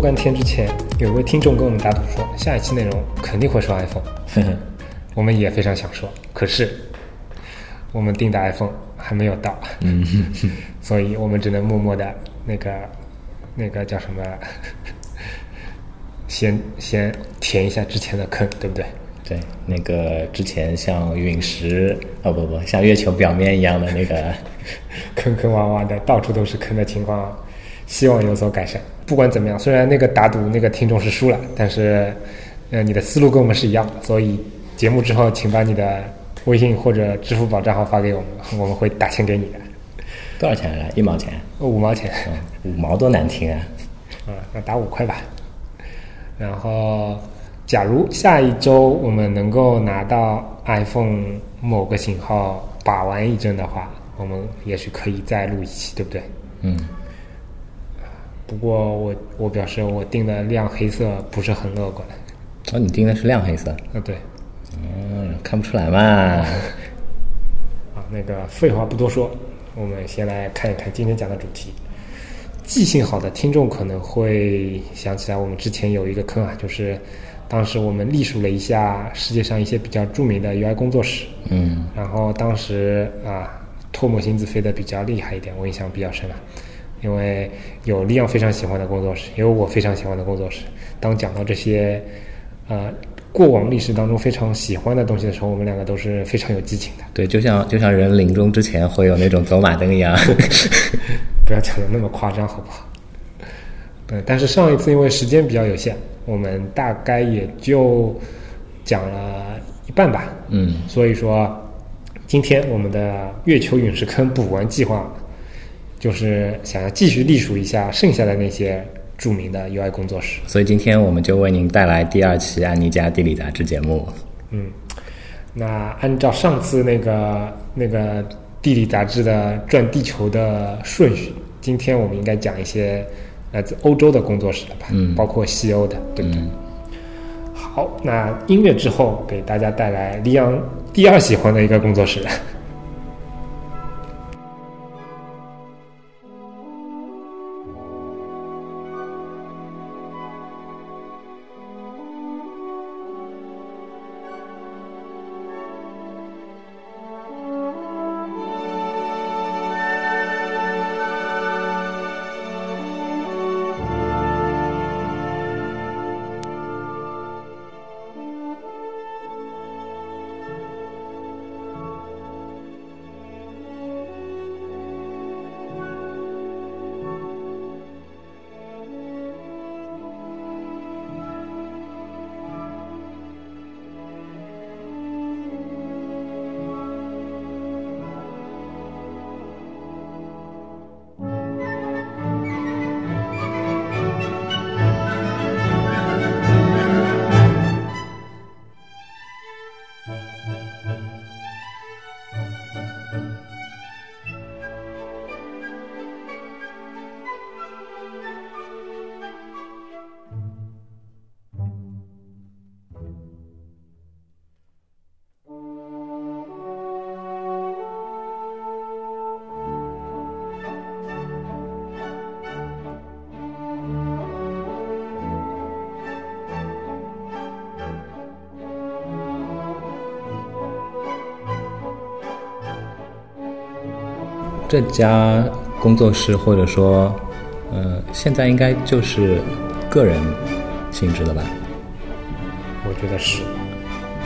若干天之前，有位听众跟我们打赌说，下一期内容肯定会说 iPhone。我们也非常想说，可是我们订的 iPhone 还没有到，嗯，所以我们只能默默的那个那个叫什么，先先填一下之前的坑，对不对？对，那个之前像陨石，哦不不，像月球表面一样的那个，坑坑洼洼的，到处都是坑的情况，希望有所改善。不管怎么样，虽然那个打赌那个听众是输了，但是呃你的思路跟我们是一样的，所以节目之后请把你的微信或者支付宝账号发给我们，我们会打钱给你的，多少钱？一毛钱？五毛钱。嗯，五毛多难听啊！啊，那打五块吧。然后，假如下一周我们能够拿到 iPhone 某个型号把玩一阵的话，我们也许可以再录一期，对不对？嗯，不过我我表示我定的亮黑色不是很乐观。哦，你定的是亮黑色？啊，对。嗯，看不出来嘛。啊，那个废话不多说，我们先来看一看今天讲的主题。记性好的听众可能会想起来，我们之前有一个坑啊，就是当时我们隶属了一下世界上一些比较著名的 UI 工作室，嗯然后当时啊，唾沫星子飞得比较厉害一点，我印象比较深啊，因为有利昂非常喜欢的工作室，也有我非常喜欢的工作室。当讲到这些呃过往历史当中非常喜欢的东西的时候，我们两个都是非常有激情的。对，就像就像人临终之前会有那种走马灯一样。不要讲的那么夸张，好不好？对，但是上一次因为时间比较有限，我们大概也就讲了一半吧。嗯，所以说，今天我们的月球陨石坑补完计划，就是想要继续隶属一下剩下的那些著名的 UI 工作室。所以今天我们就为您带来第二期安妮家地理杂志节目。嗯，那按照上次那个那个地理杂志的转地球的顺序，今天我们应该讲一些来自欧洲的工作室了吧？嗯包括西欧的，对不对？嗯好，那音乐之后给大家带来李昂第二喜欢的一个工作室。这家工作室或者说，呃，现在应该就是个人性质的吧？我觉得是，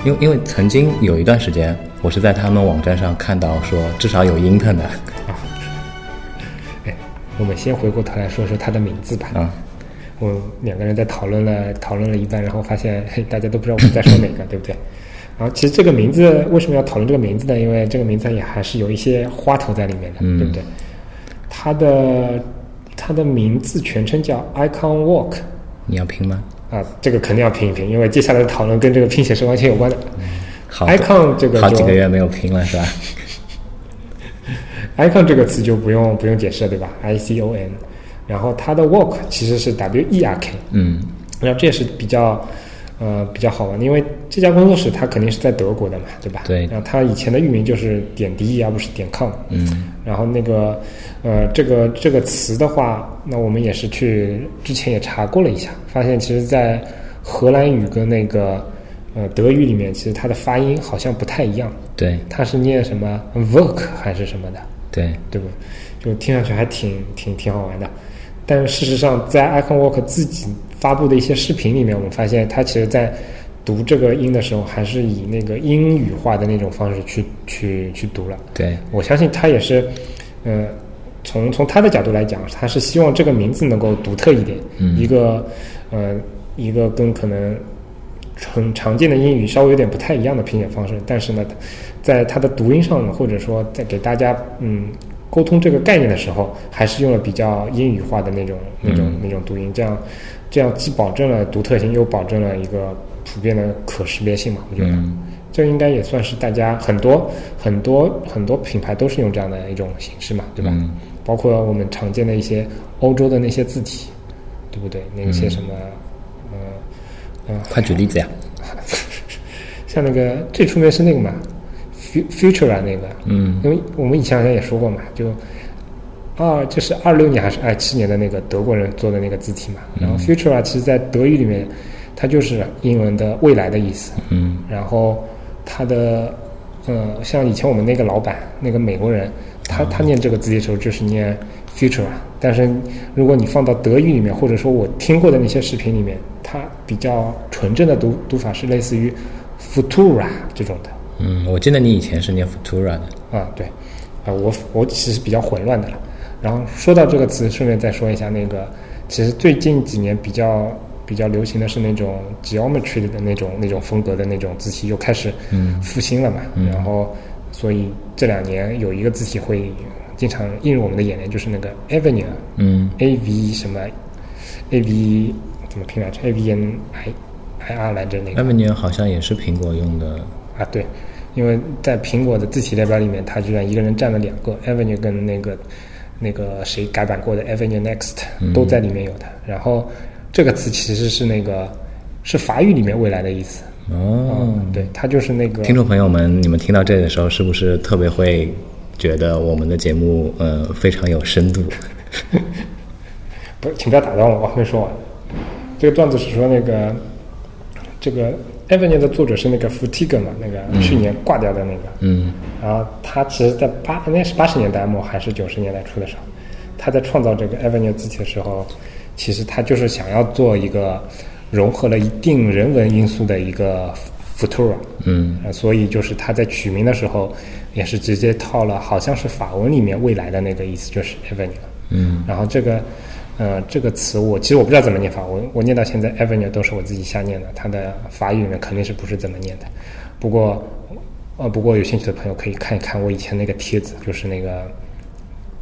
因为因为曾经有一段时间，我是在他们网站上看到说至少有 intern 的 哎，我们先回过头来说说他的名字吧。啊，我两个人在讨论了讨论了一半，然后发现嘿，大家都不知道我们在说哪个，对不对？然后其实这个名字为什么要讨论这个名字呢？因为这个名字也还是有一些花头在里面的，嗯对不对？它的它的名字全称叫 Icon Walk 你要拼吗？啊，这个肯定要拼一拼，因为接下来的讨论跟这个拼写是完全有关的。好 Icon 这个好就几个月没有拼了是吧？icon 这个词就不用不用解释了，对吧？I C O N，然后它的 walk 其实是 W E R K，嗯然后这也是比较呃比较好玩，因为这家工作室它肯定是在德国的嘛，对吧？对然后它以前的域名就是点 de 而不是点 com。嗯然后那个呃，这个这个词的话，那我们也是去之前也查过了一下，发现其实在荷兰语跟那个呃德语里面，其实它的发音好像不太一样，对它是念什么 work 还是什么的，对，对不？就听上去还挺挺挺好玩的。但是事实上，在 iconwork 自己发布的一些视频里面，我们发现他其实在读这个音的时候，还是以那个英语化的那种方式去去去读了。对。我相信他也是，呃，从从他的角度来讲，他是希望这个名字能够独特一点，嗯。一个呃一个跟可能很常见的英语稍微有点不太一样的拼写方式，但是呢，在他的读音上，或者说在给大家嗯沟通这个概念的时候，还是用了比较英语化的那种那种嗯。那种读音，这样这样既保证了独特性，又保证了一个普遍的可识别性嘛，我觉得。嗯这应该也算是大家很多很多很多品牌都是用这样的一种形式嘛，对吧？嗯包括我们常见的一些欧洲的那些字体，对不对？那些什么，呃，呃，快举例子呀！像那个最出名是那个嘛，Fu-，Futura 那个，嗯因为我们以前好像也说过嘛，就二就是二六年还是二七年的那个德国人做的那个字体嘛，然后 Futura 其实在德语里面，它就是英文的未来的意思，嗯。然后它的呃，像以前我们那个老板，那个美国人，他他念这个字体的时候就是念 future，但是如果你放到德语里面，或者说我听过的那些视频里面，它比较纯正的读读法是类似于 futura 这种的。嗯，我记得你以前是念 Futura 的。啊，对，啊，我我其实比较混乱的了。然后说到这个词，顺便再说一下那个，其实最近几年比较比较流行的是那种 geometry 的那种那种风格的那种字体又开始嗯复兴了嘛。嗯然后，所以这两年有一个字体会经常映入我们的眼帘，就是那个 Avenue 嗯 A V 什么 A V 怎么拼来着？A V N I I R 来着那个。，Avenue 好像也是苹果用的。啊，对，因为在苹果的字体列表里面，它居然一个人占了两个 Avenue 跟那个那个谁改版过的 Avenue Next 嗯都在里面有的。然后这个词其实是那个是法语里面未来的意思。哦，嗯，对，它就是那个听众朋友们，你们听到这里的时候，是不是特别会觉得我们的节目呃非常有深度？不，请不要打断我，我还没说完。这个段子是说那个这个 Avenue 的作者是那个 Futiga 嘛，那个去年挂掉的那个。嗯。然后他其实，在八应该是八十年代末还是九十年代初的时候，他在创造这个 Avenue 字体的时候，其实他就是想要做一个融合了一定人文因素的一个 Futura，嗯。呃，所以就是他在取名的时候，也是直接套了好像是法文里面未来的那个意思，就是 Avenue。嗯。然后这个，呃，这个词我其实我不知道怎么念法，我我念到现在 Avenue 都是我自己瞎念的，它的法语里面肯定是不是怎么念的。不过，呃，不过有兴趣的朋友可以看一看我以前那个帖子，就是那个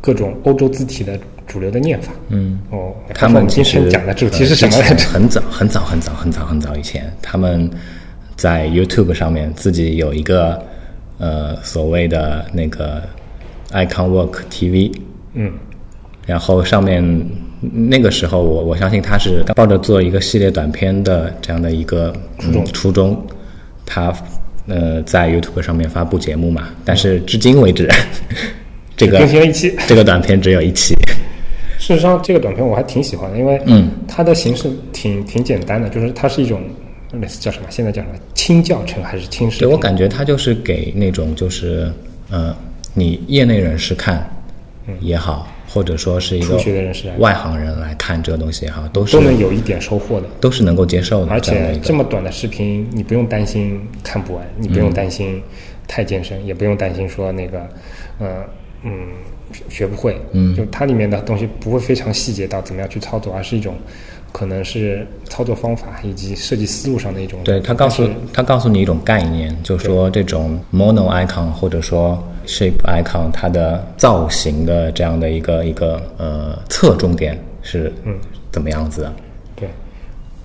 各种欧洲字体的主流的念法。嗯，哦，他们今其实天讲的主题是什么呃来着？很早很早很早很早很早以前，他们在 YouTube 上面自己有一个呃所谓的那个 Icon Work TV，嗯然后上面那个时候我我相信他是抱着做一个系列短片的这样的一个初衷、初衷，他呃在 YouTube 上面发布节目嘛，但是至今为止，这个更新了一期。这个短片只有一期，事实上，这个短片我还挺喜欢的，因为嗯它的形式挺挺简单的，就是它是一种类似叫什么，现在叫什么轻教程还是轻视频？对我感觉它就是给那种就是呃，你业内人士看也好，或者说是一个初学的人士外行人来看这个东西哈，都是都能有一点收获的。都是能够接受的，而且这么短的视频，你不用担心看不完，你不用担心太艰深，也不用担心说那个，呃，嗯，学学不会。嗯就它里面的东西不会非常细节到怎么样去操作，而是一种可能是操作方法以及设计思路上的一种。对他告诉他告诉你一种概念，就说这种 mono icon 或者说 shape icon 它的造型的这样的一个一个呃侧重点是嗯。怎么样子的？对，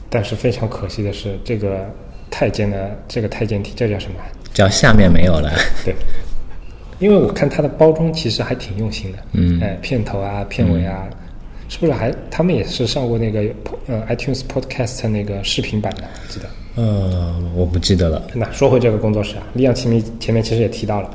但是非常可惜的是，这个太监的这个太监体，这叫什么？叫下面没有了，对，因为我看它的包装其实还挺用心的，嗯。哎，片头啊、片尾啊，是不是还他们也是上过那个呃 iTunes Podcast 那个视频版的？记得呃，我不记得了。那说回这个工作室啊，李阳前面前面其实也提到了，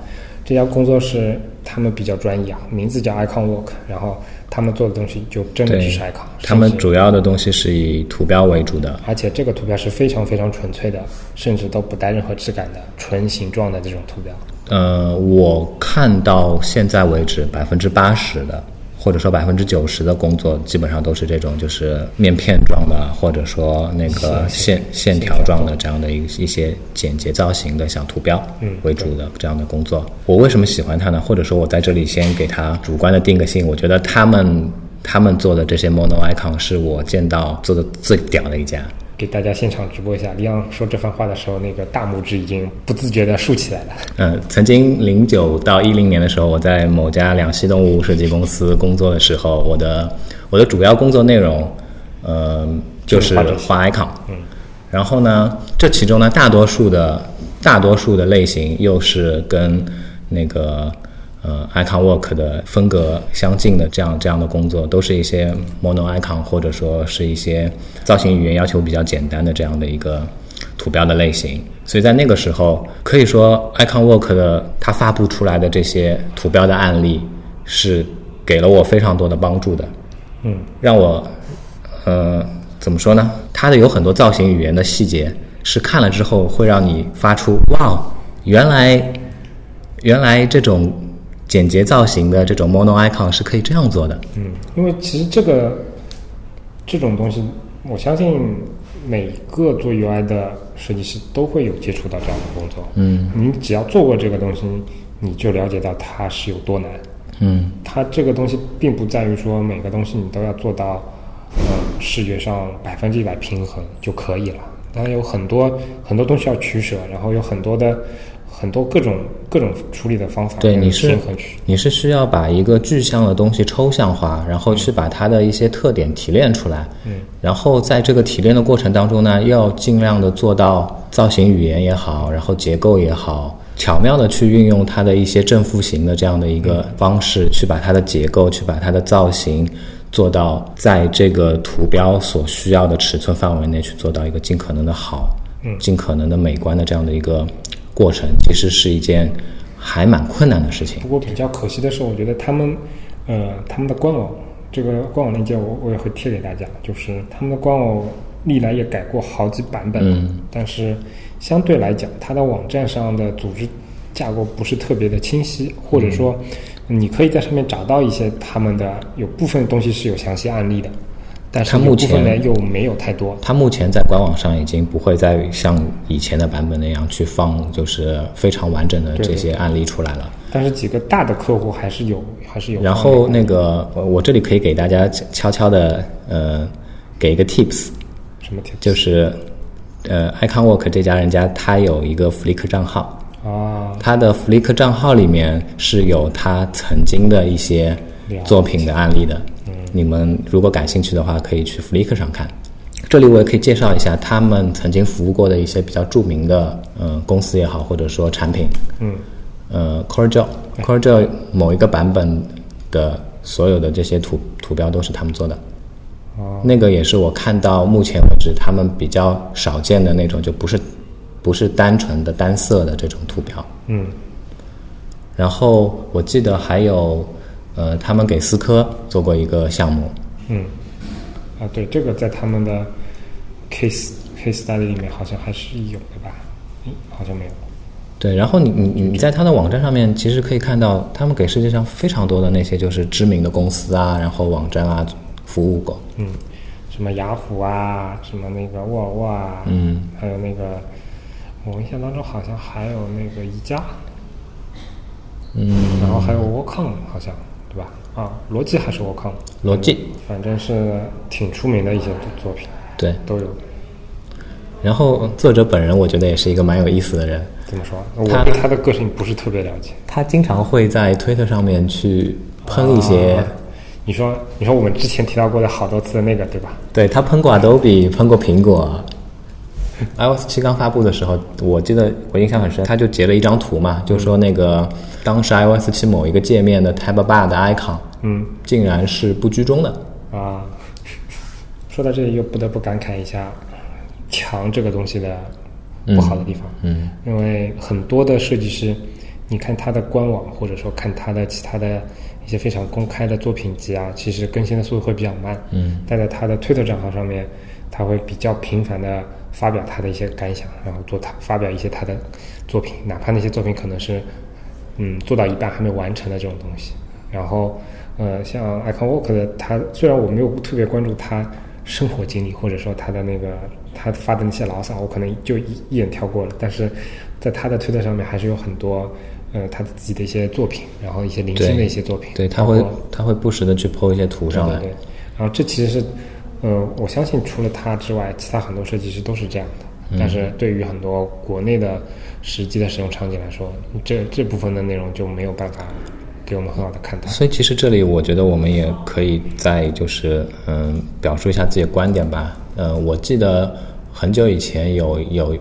这家工作室他们比较专业啊，名字叫 Icon Work，然后他们做的东西就真的对只是 Icon，他们主要的东西是以图标为主的。而且这个图标是非常非常纯粹的，甚至都不带任何质感的纯形状的这种图标。呃，我看到现在为止，百分之八十的，或者说百分之九十的工作，基本上都是这种，就是面片状的，或者说那个线线条状的这样的一一些简洁造型的小图标嗯为主的这样的工作。我为什么喜欢它呢？或者说我在这里先给它主观的定个性，我觉得他们他们做的这些 mono icon 是我见到做的最屌的一家。给大家现场直播一下，李阳说这番话的时候，那个大拇指已经不自觉的竖起来了。嗯，曾经零九到一零年的时候，我在某家两栖动物设计公司工作的时候，我的我的主要工作内容，呃，就是画 icon。嗯，然后呢，这其中呢，大多数的大多数的类型又是跟那个呃 icon work 的风格相近的这样这样的工作，都是一些 mono icon 或者说是一些造型语言要求比较简单的这样的一个图标的类型。所以在那个时候，可以说 icon work 的它发布出来的这些图标的案例，是给了我非常多的帮助的。嗯，让我，呃，怎么说呢？它的有很多造型语言的细节，是看了之后会让你发出“哇，原来，原来这种简洁造型的这种 mono icon 是可以这样做的。嗯，因为其实这个这种东西，我相信每个做 UI 的设计师都会有接触到这样的工作。嗯你只要做过这个东西，你就了解到它是有多难。嗯它这个东西并不在于说每个东西你都要做到，呃，视觉上百分之一百平衡就可以了。当然有很多很多东西要取舍，然后有很多的很多各种各种处理的方法，对你是。你是需要把一个具象的东西抽象化，然后去把它的一些特点提炼出来。嗯，然后在这个提炼的过程当中呢，要尽量的做到造型语言也好，然后结构也好，巧妙的去运用它的一些正负形的这样的一个方式，去把它的结构，去把它的造型做到在这个图标所需要的尺寸范围内去做到一个尽可能的好，嗯尽可能的美观的这样的一个过程，其实是一件还蛮困难的事情。不过比较可惜的是，我觉得他们，呃，他们的官网这个官网链接我我也会贴给大家，就是他们的官网历来也改过好几版本，嗯。但是相对来讲，它的网站上的组织架构不是特别的清晰，或者说你可以在上面找到一些他们的有部分东西是有详细案例的，但是它目有部分呢前又没有太多。它目前在官网上已经不会再像以前的版本那样去放，就是非常完整的这些案例出来了。但是几个大的客户还是有，还是有。然后那个，呃我这里可以给大家悄悄的，呃，给一个 tips，什么 tips？就是，呃，iconwork 这家人家他有一个 Flickr 账号，啊，他的 Flickr 账号里面是有他曾经的一些作品的案例的。你们如果感兴趣的话，可以去 Flickr 上看。这里我也可以介绍一下他们曾经服务过的一些比较著名的呃公司也好，或者说产品。嗯呃 c o r g e l c o r g e l 某一个版本的所有的这些图图标都是他们做的。哦那个也是我看到目前为止他们比较少见的那种，就不是不是单纯的单色的这种图标。嗯然后我记得还有，呃，他们给思科做过一个项目，嗯，啊，对，这个在他们的 case case study 里面好像还是有的吧？嗯，好像没有。对，然后你你你在他的网站上面其实可以看到，他们给世界上非常多的那些就是知名的公司啊，然后网站啊服务过。嗯，什么雅虎啊，什么那个沃尔沃啊，嗯，还有那个，我印象当中好像还有那个宜家，嗯，然后还有 Wacom 好像对吧？啊，罗辑还是 Wacom？罗技，反正是挺出名的一些作品对。都有。然后作者本人我觉得也是一个蛮有意思的人，怎么说？我他对他的个性不是特别了解。他经常会在推特上面去喷一些，啊你说，你说我们之前提到过的好多次的那个对吧？对他喷过 Adobe，喷过苹果。iOS 七刚发布的时候，我记得我印象很深，他就截了一张图嘛，就说那个当时 iOS 七某一个界面的 Tab Bar 的 icon 嗯竟然是不居中的。啊，说到这里又不得不感慨一下，墙这个东西的不好的地方。嗯因为很多的设计师，你看他的官网，或者说看他的其他的一些非常公开的作品集啊，其实更新的速度会比较慢。嗯但在他的推特账号上面，他会比较频繁的发表他的一些感想，然后做他发表一些他的作品，哪怕那些作品可能是嗯做到一半还没完成的这种东西。然后呃，像 Icon Work 的他，虽然我没有特别关注他生活经历，或者说他的那个他发的那些牢骚，我可能就一一眼跳过了，但是在他的推特上面还是有很多。呃，他自己的一些作品，然后一些零星的一些作品，对，他会他会不时的去 PO 一些图上来对对。对，然后这其实是，呃，我相信除了他之外，其他很多设计师都是这样的。嗯但是对于很多国内的实际的使用场景来说，这这部分的内容就没有办法给我们很好的看到。所以其实这里我觉得我们也可以再就是嗯表述一下自己的观点吧。呃，我记得很久以前有有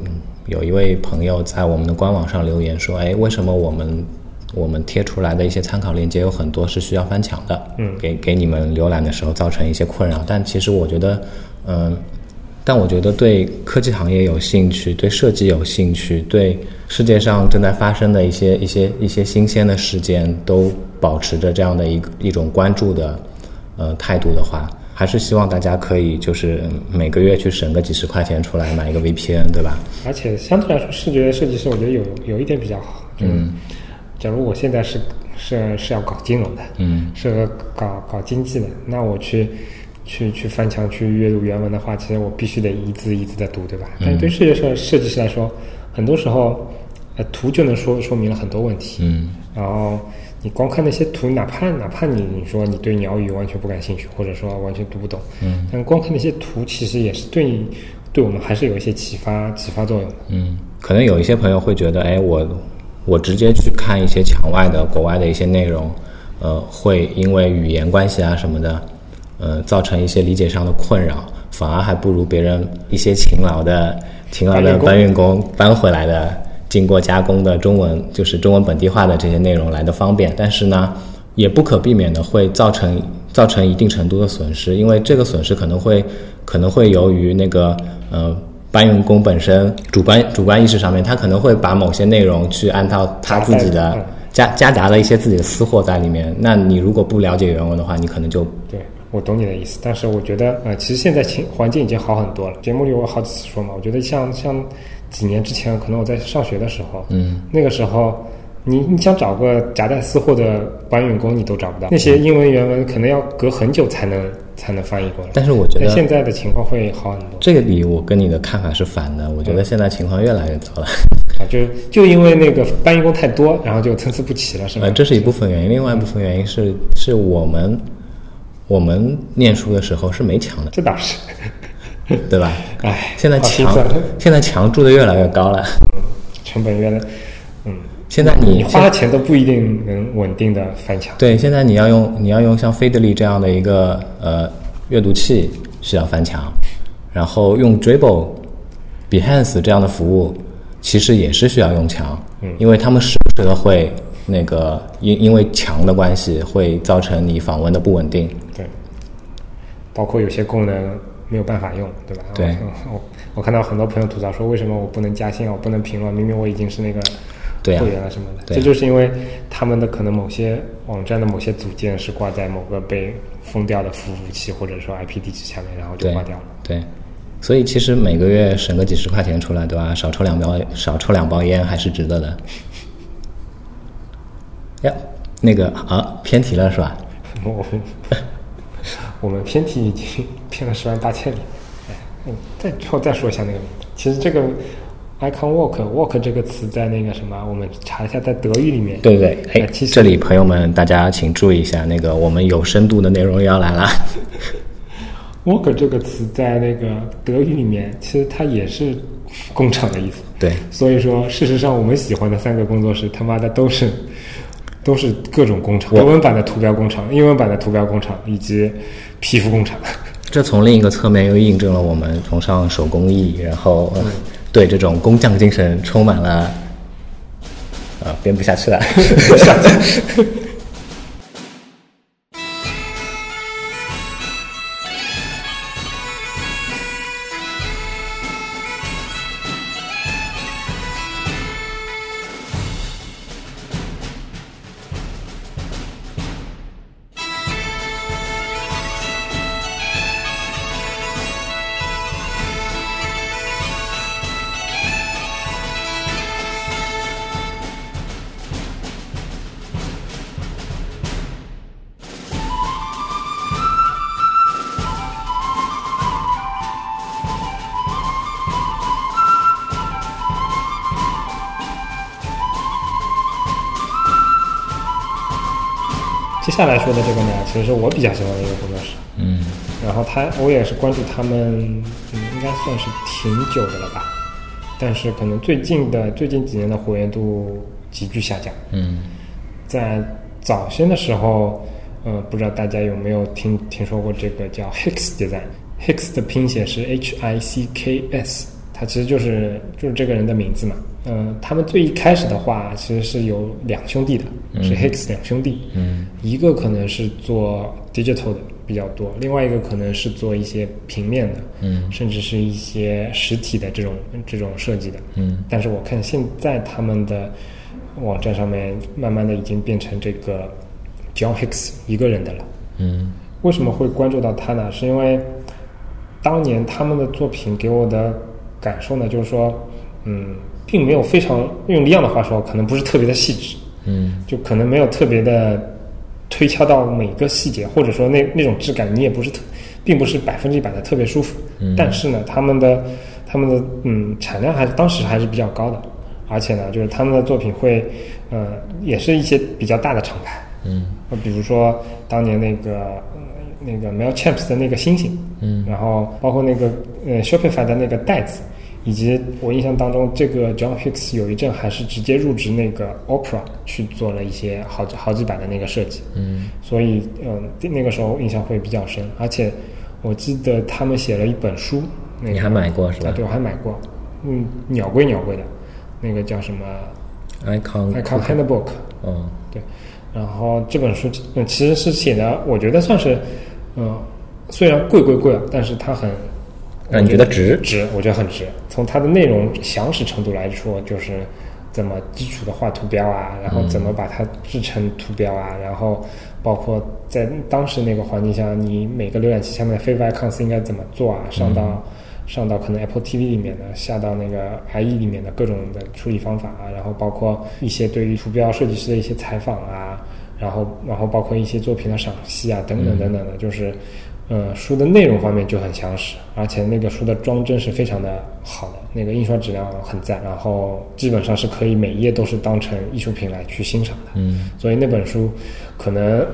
有一位朋友在我们的官网上留言说，哎，为什么我们我们贴出来的一些参考链接有很多是需要翻墙的？嗯给给你们浏览的时候造成一些困扰。但其实我觉得，嗯。但我觉得对科技行业有兴趣，对设计有兴趣，对世界上正在发生的一些一些一些新鲜的事件都保持着这样的一个一种关注的呃态度的话，还是希望大家可以就是每个月去省个几十块钱出来买一个 VPN，对吧？而且相对来说，视觉设计师我觉得有有一点比较好，就是嗯假如我现在是是是要搞金融的，嗯是个搞搞经济的，那我去去去翻墙去阅读原文的话，其实我必须得一字一字的读，对吧？但是对视觉设设计师来说，很多时候，呃，图就能说说明了很多问题。嗯然后你光看那些图，哪怕哪怕你你说你对鸟语完全不感兴趣，或者说完全读不懂，嗯但光看那些图，其实也是对你对我们还是有一些启发启发作用的。嗯，可能有一些朋友会觉得，哎，我我直接去看一些墙外的国外的一些内容，呃，会因为语言关系啊什么的，呃，造成一些理解上的困扰，反而还不如别人一些勤劳的勤劳的搬搬运工搬回来的，经过加工的中文，就是中文本地化的这些内容来的方便。但是呢，也不可避免的会造成造成一定程度的损失，因为这个损失可能会可能会由于那个呃搬运工本身主观主观意识上面，他可能会把某些内容去按照他自己的嗯夹夹杂了一些自己的私货在里面。那你如果不了解原文的话，你可能就对，我懂你的意思，但是我觉得，呃，其实现在情环境已经好很多了。节目里我好几次说嘛，我觉得像像几年之前，可能我在上学的时候，嗯，那个时候你你想找个夹带私货的搬运工，你都找不到。那些英文原文可能要隔很久才能才能翻译过来。但是我觉得现在的情况会好很多这个里我跟你的看法是反的，我觉得现在情况越来越糟了。啊，就就因为那个搬运工太多，然后就参差不齐了，是吧？呃，这是一部分原因，另外一部分原因是是我们我们念书的时候是没墙的，这倒是，对吧？哎，现在墙现在墙筑的越来越高了，成本越来，嗯，现在你你花钱都不一定能稳定的翻墙。对，现在你要用你要用像飞德利这样的一个呃阅读器需要翻墙，然后用 Dribble、Behance 这样的服务，其实也是需要用墙，嗯因为他们时不时的会那个因因为墙的关系会造成你访问的不稳定。对，包括有些功能没有办法用，对吧？对我我我看到很多朋友吐槽说，为什么我不能加薪啊？我不能评论，明明我已经是那个会员啊什么的。这就是因为他们的可能某些网站的某些组件是挂在某个被封掉的服务器或者说 IP 地址下面，然后就对挂掉了。对，所以其实每个月省个几十块钱出来，对吧？少抽两包少抽两包烟还是值得的。呀，那个啊，偏题了是吧？我我们偏题已经偏了十万八千里。哎，嗯，再后再说一下那个，其实这个 icon walk walk 这个词在那个什么，我们查一下，在德语里面，对对对，哎哎，其实这里朋友们大家请注意一下，那个我们有深度的内容要来了。walk 这个词在那个德语里面，其实它也是工厂的意思。对 所以说，事实上我们喜欢的三个工作室，他妈的都是都是各种工厂，我德文版的图标工厂、英文版的图标工厂以及皮肤工厂。这从另一个侧面又印证了我们崇尚手工艺，然后、呃对这种工匠精神充满了，呃，编不下去了。接下来说的这个呢，其实是我比较喜欢的一个工作室。嗯然后他，我也是关注他们，嗯，应该算是挺久的了吧。但是可能最近的最近几年的活跃度急剧下降。嗯在早先的时候，呃，不知道大家有没有听听说过这个叫 Hicks Design。Hicks 的拼写是 H I C K S，它其实就是就是这个人的名字嘛。嗯、他们最一开始的话，其实是有两兄弟的，是 Hicks 两兄弟。嗯一个可能是做 digital 的比较多，另外一个可能是做一些平面的，嗯甚至是一些实体的这种这种设计的。嗯但是我看现在他们的网站上面，慢慢的已经变成这个 John Hicks 一个人的了。嗯为什么会关注到他呢？是因为当年他们的作品给我的感受呢，就是说，嗯，并没有非常用李阳的话说，可能不是特别的细致，嗯。就可能没有特别的推敲到每个细节，或者说那那种质感你也不是特，并不是百分之一百的特别舒服。嗯。但是呢，他们的他们的嗯产量还是当时还是比较高的，而且呢，就是他们的作品会呃也是一些比较大的厂牌，嗯。呃比如说当年那个呃那个 Mailchimp 的那个星星，嗯。然后包括那个呃 Shopify 的那个袋子，以及我印象当中，这个 John Hicks 有一阵还是直接入职那个 Opera 去做了一些好几好几版的那个设计，嗯。所以嗯、那个时候印象会比较深，而且我记得他们写了一本书，那个你还买过是吧？啊，对，我还买过，嗯，鸟归鸟归的，那个叫什么，icon Icon Handbook，嗯对，然后这本书嗯其实是写的，我觉得算是嗯、虽然贵贵贵啊，但是它很让你觉得值值，我觉得很值。从它的内容详实程度来说，就是怎么基础的画图标啊，然后怎么把它制成图标啊，然后包括在当时那个环境下，你每个浏览器下面的 Favicon icons 应该怎么做啊，上到、上到可能 Apple TV 里面的，下到那个 IE 里面的各种的处理方法啊，然后包括一些对于图标设计师的一些采访啊，然后然后包括一些作品的赏析啊，等等等等的，就是。呃，书的内容方面就很详实，而且那个书的装帧是非常的好的，那个印刷质量很赞，然后基本上是可以每一页都是当成艺术品来去欣赏的。嗯所以那本书可能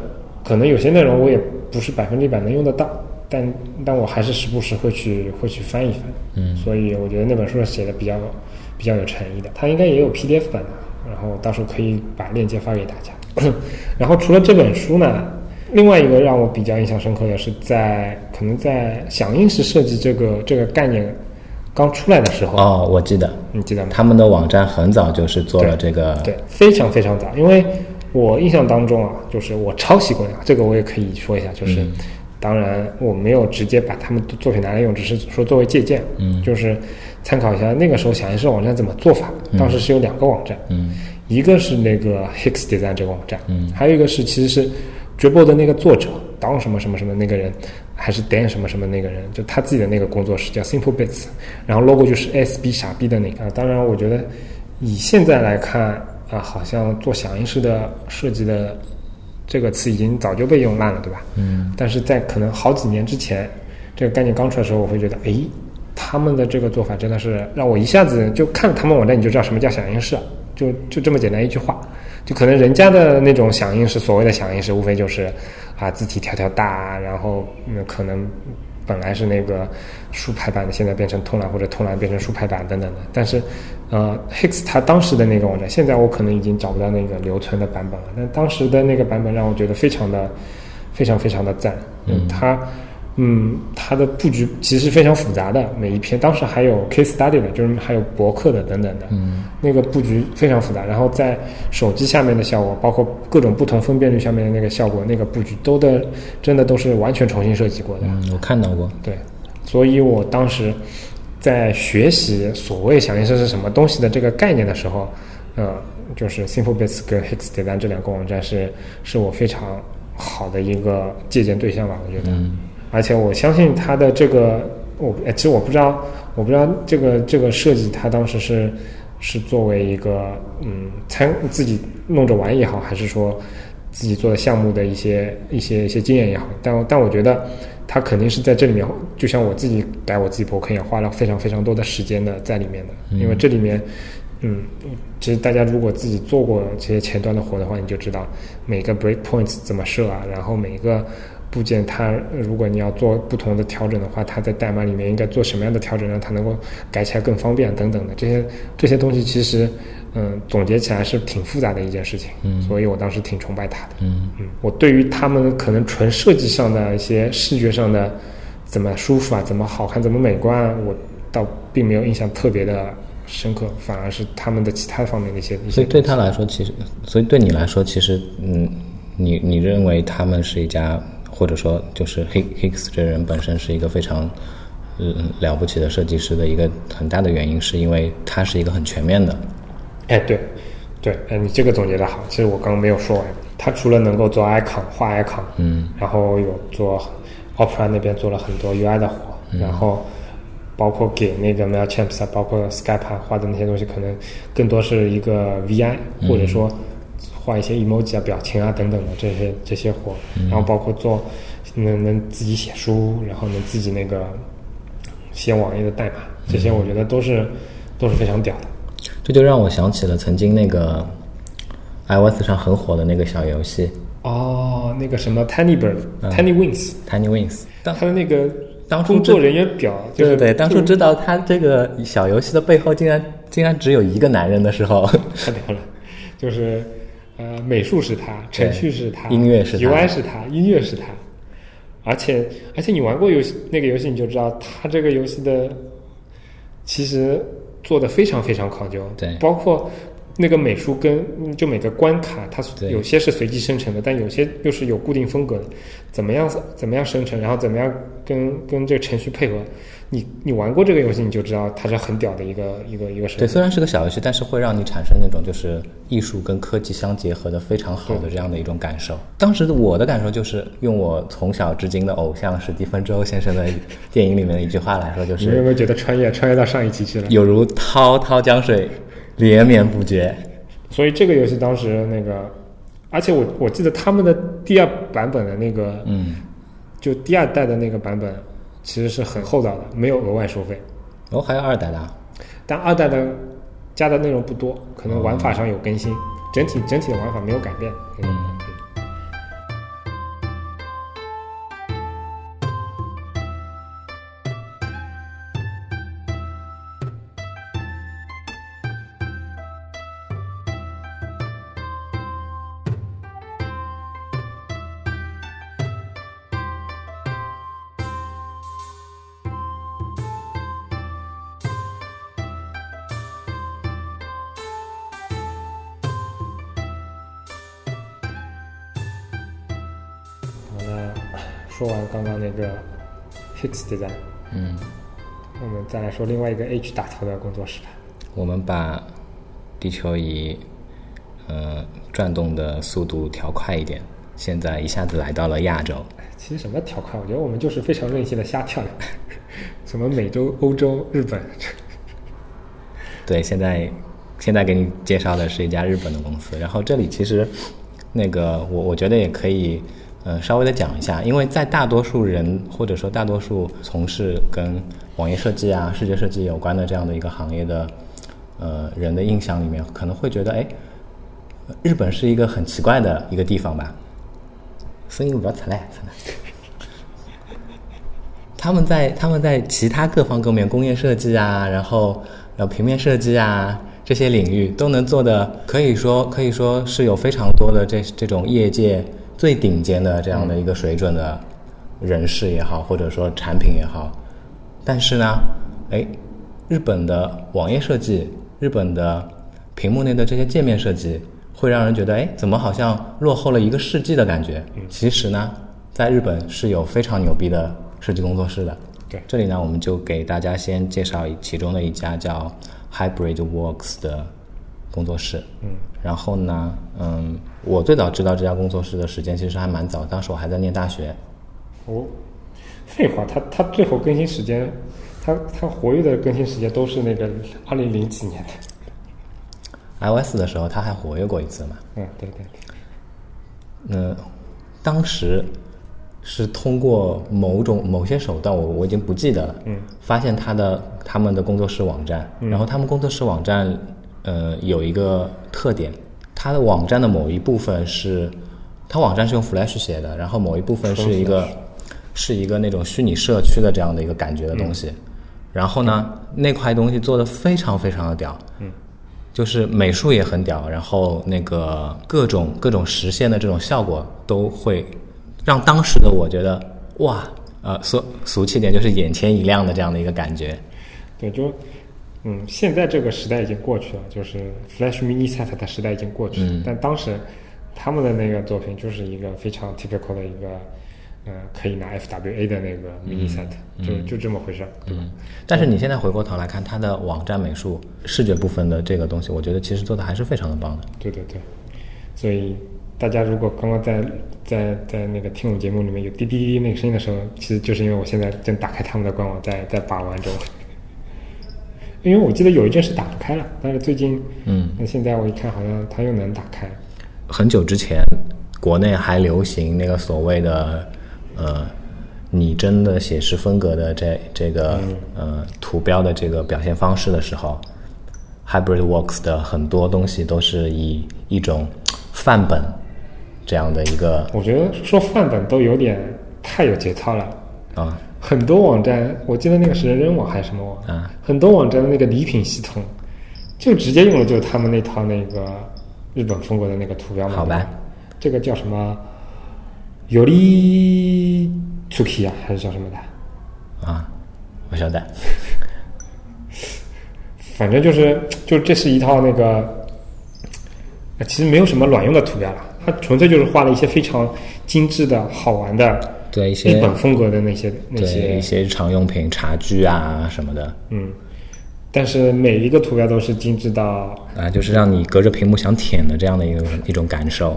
可能有些内容我也不是百分之一百能用得到，但但我还是时不时会去会去翻一翻。嗯所以我觉得那本书写的比较比较有诚意的，它应该也有 PDF 版的，然后到时候可以把链接发给大家。然后除了这本书呢，另外一个让我比较印象深刻的是在可能在响应式设计这个这个概念刚出来的时候，哦，我记得你记得吗？他们的网站很早就是做了这个，对，非常非常早。因为我印象当中啊，就是我抄袭过呀，这个我也可以说一下，就是、嗯当然我没有直接把他们的作品拿来用，只是说作为借鉴，嗯就是参考一下那个时候响应式网站怎么做法。当时是有两个网站，嗯一个是那个 Hicks Design 这个网站，嗯还有一个是其实是 Dribble 的那个作者当什么什么什么那个人，还是 Dan 什么什么那个人，就他自己的那个工作室叫 Simple Bits，然后 logo 就是 SB 傻逼的那个。啊，当然我觉得以现在来看啊，好像做响应式的设计的这个词已经早就被用烂了，对吧？嗯但是在可能好几年之前，这个概念刚出来的时候，我会觉得，诶，他们的这个做法真的是让我一下子就看他们网站你就知道什么叫响应式，就就这么简单一句话，就可能人家的那种响应式，所谓的响应式，无非就是啊字体调调大，然后嗯可能本来是那个竖排版的，现在变成通栏或者通栏变成竖排版等等的。但是，呃，Hicks 他当时的那个网站，现在我可能已经找不到那个留存的版本了。但当时的那个版本让我觉得非常的、非常非常的赞。嗯它，嗯，它的布局其实非常复杂的，每一篇当时还有 case study 的，就是还有博客的等等的。嗯那个布局非常复杂，然后在手机下面的效果，包括各种不同分辨率下面的那个效果，那个布局都的真的都是完全重新设计过的。嗯，我看到过，对，所以我当时在学习所谓响应式是什么东西的这个概念的时候，呃，就是 SimpleBits 跟 Hicks Design 这两个网站是是我非常好的一个借鉴对象吧，我觉得。嗯而且我相信它的这个，我哎其实我不知道，我不知道这个这个设计，它当时是是作为一个嗯参自己弄着玩也好，还是说自己做的项目的一些一些一些经验也好，但但我觉得他肯定是在这里面，就像我自己改我自己博客一样，花了非常非常多的时间的在里面的，因为这里面嗯，其实大家如果自己做过这些前端的活的话，你就知道每个 breakpoints 怎么设啊，然后每一个部件它如果你要做不同的调整的话，它在代码里面应该做什么样的调整，让它能够改起来更方便等等的这些这些东西，其实嗯总结起来是挺复杂的一件事情。嗯所以我当时挺崇拜他的。嗯嗯，我对于他们可能纯设计上的一些视觉上的怎么舒服啊，怎么好看，怎么美观啊，我倒并没有印象特别的深刻，反而是他们的其他方面的一些一些。所以对他来说，其实，所以对你来说，其实，嗯，你你认为他们是一家，或者说就是 Hick Hicks 这人本身是一个非常，嗯了不起的设计师的一个很大的原因，是因为他是一个很全面的，哎，对，对，哎，你这个总结的好。其实我刚刚没有说完，他除了能够做 icon 画 icon，嗯，然后有做 Opera 那边做了很多 UI 的活，然后包括给那个 Mailchimp 啊，包括 Skype 啊画的那些东西，可能更多是一个 VI，或者说画一些 emoji 啊、表情啊等等的这些这些活，然后包括做能能自己写书，然后能自己那个写网页的代码，这些我觉得都是都是非常屌的。这就让我想起了曾经那个 iOS 上很火的那个小游戏哦，那个什么 Tiny Bird、Tiny Wings，Tiny Wings。当它的那个当初工作人员表，就是对对对，当初知道他这个小游戏的背后竟然竟然只有一个男人的时候，太屌了，就是呃，美术是他，程序是他，音乐是他，UI 是他，音乐是他，而且而且你玩过游戏那个游戏，你就知道他这个游戏的其实做的非常非常考究，对包括。那个美术跟就每个关卡，它对有些是随机生成的，但有些又是有固定风格的。怎么样怎么样生成，然后怎么样跟跟这个程序配合？你你玩过这个游戏，你就知道它是很屌的一个一个一个设对，虽然是个小游戏，但是会让你产生那种就是艺术跟科技相结合的非常好的这样的一种感受。当时的我的感受就是，用我从小至今的偶像史蒂芬周先生的电影里面的一句话来说，就是你有没有觉得穿越穿越到上一期去了？有如滔滔江水，连绵不绝。所以这个游戏当时那个，而且我我记得他们的第二版本的那个，嗯，就第二代的那个版本，其实是很厚道的，没有额外收费。哦，还有二代的啊，但二代的加的内容不多，可能玩法上有更新，整体整体的玩法没有改变。嗯，Hicks Design，嗯，我们再来说另外一个 H 打头的工作室吧。我们把地球仪呃转动的速度调快一点，现在一下子来到了亚洲。其实什么调快，我觉得我们就是非常任性的瞎跳，什么美洲、欧洲、日本，对，现在现在给你介绍的是一家日本的公司，然后这里其实那个我我觉得也可以呃稍微的讲一下，因为在大多数人或者说大多数从事跟网页设计啊、视觉设计有关的这样的一个行业的呃人的印象里面，可能会觉得哎，日本是一个很奇怪的一个地方吧。声音不要出来，出来。他们在他们在其他各方各面，工业设计啊，然后然后平面设计啊这些领域都能做的，可以说可以说是有非常多的这这种业界最顶尖的这样的一个水准的人士也好，或者说产品也好。但是呢，哎，日本的网页设计，日本的屏幕内的这些界面设计，会让人觉得，哎，怎么好像落后了一个世纪的感觉？其实呢，在日本是有非常牛逼的设计工作室的。对这里呢，我们就给大家先介绍其中的一家叫 Hybrid Works 的工作室。嗯，然后呢，嗯，我最早知道这家工作室的时间其实还蛮早，当时我还在念大学。哦，废话，他他最后更新时间，他他活跃的更新时间都是那个二零零几年的。iOS 的时候，他还活跃过一次嘛。嗯，对对对，那当时是通过某种某些手段，我我已经不记得了。嗯，发现他的他们的工作室网站，然后他们工作室网站，呃有一个特点，它的网站的某一部分是，它网站是用 Flash 写的，然后某一部分是一个是一个那种虚拟社区的这样的一个感觉的东西。然后呢，那块东西做的非常非常的屌，嗯，就是美术也很屌，然后那个各种各种实现的这种效果都会让当时的我觉得哇，呃，俗俗气点就是眼前一亮的这样的一个感觉。对，就嗯，现在这个时代已经过去了，就是 Flash Mini Set 的时代已经过去了，嗯但当时他们的那个作品就是一个非常 typical 的一个。呃，可以拿 FWA 的那个 mini set，、就就这么回事儿，对吧？但是你现在回过头来看它的网站美术、视觉部分的这个东西，我觉得其实做的还是非常的棒的。对对对，所以大家如果刚刚在在在那个听我节目里面有滴滴滴那个声音的时候，其实就是因为我现在正打开他们的官网，在在把玩中。因为我记得有一阵是打不开了，但是最近，嗯，那现在我一看好像它又能打开。很久之前，国内还流行那个所谓的呃拟真的写实风格的这这个、呃图标的这个表现方式的时候，Hybrid Works 的很多东西都是以一种范本这样的一个我觉得说范本都有点太有节操了。啊很多网站，我记得那个是人人网还是什么网，啊很多网站的那个礼品系统，就直接用的就是他们那套那个日本风格的那个图标嘛。好吧这个叫什么？有利 Tuki 啊，还是叫什么的？啊，我晓得。反正就是，就这是一套那个，呃其实没有什么卵用的图标了，它纯粹就是画了一些非常精致的好玩的对一些日本风格的那些那对些一些日常用品、茶具啊什么的。嗯，但是每一个图标都是精致到啊，就是让你隔着屏幕想舔的这样的一种一种感受。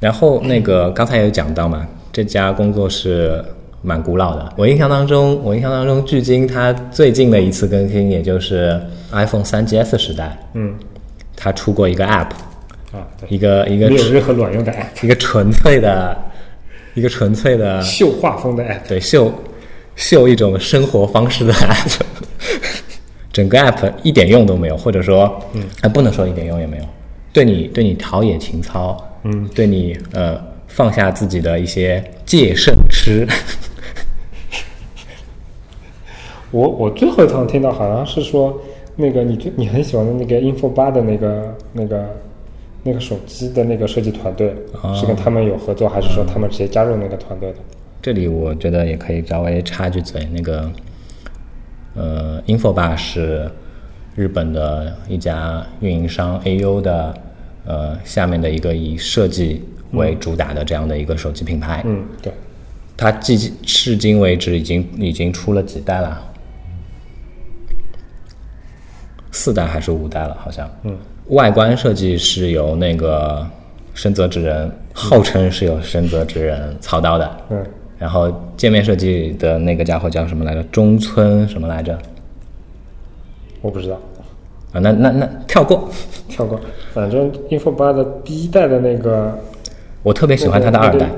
然后那个 刚才也有讲到嘛，这家工作室蛮古老的。我印象当中，我印象当中，距今它最近的一次更新，也就是 iPhone 三 GS 时代，嗯。它出过一个 App，啊，对，一个一个没有任何卵用的 app，一个纯粹的，一个纯粹的秀画风的 app，对，秀秀一种生活方式的 app，整个 app 一点用都没有，或者说，嗯，还不能说一点用也没有，对你对你陶冶情操，嗯，对你呃放下自己的一些戒慎吃，我我最后一趟听到好像是说，那个你最你很喜欢的那个 Info 八的那个那个那个手机的那个设计团队，哦是跟他们有合作，还是说他们直接加入那个团队的？这里我觉得也可以稍微插句嘴，那个呃，Infobar 是日本的一家运营商 AU 的呃下面的一个以设计为主打的这样的一个手机品牌。嗯，对，它至今至今为止已经已经出了几代了？四代还是五代了？好像。嗯。外观设计是由那个深泽直人，号称是由深泽直人操刀的。嗯，然后界面设计的那个家伙叫什么来着？中村什么来着？我不知道，啊，那那那跳过。跳过。反正 Info 八的第一代的那个，我特别喜欢它的二代，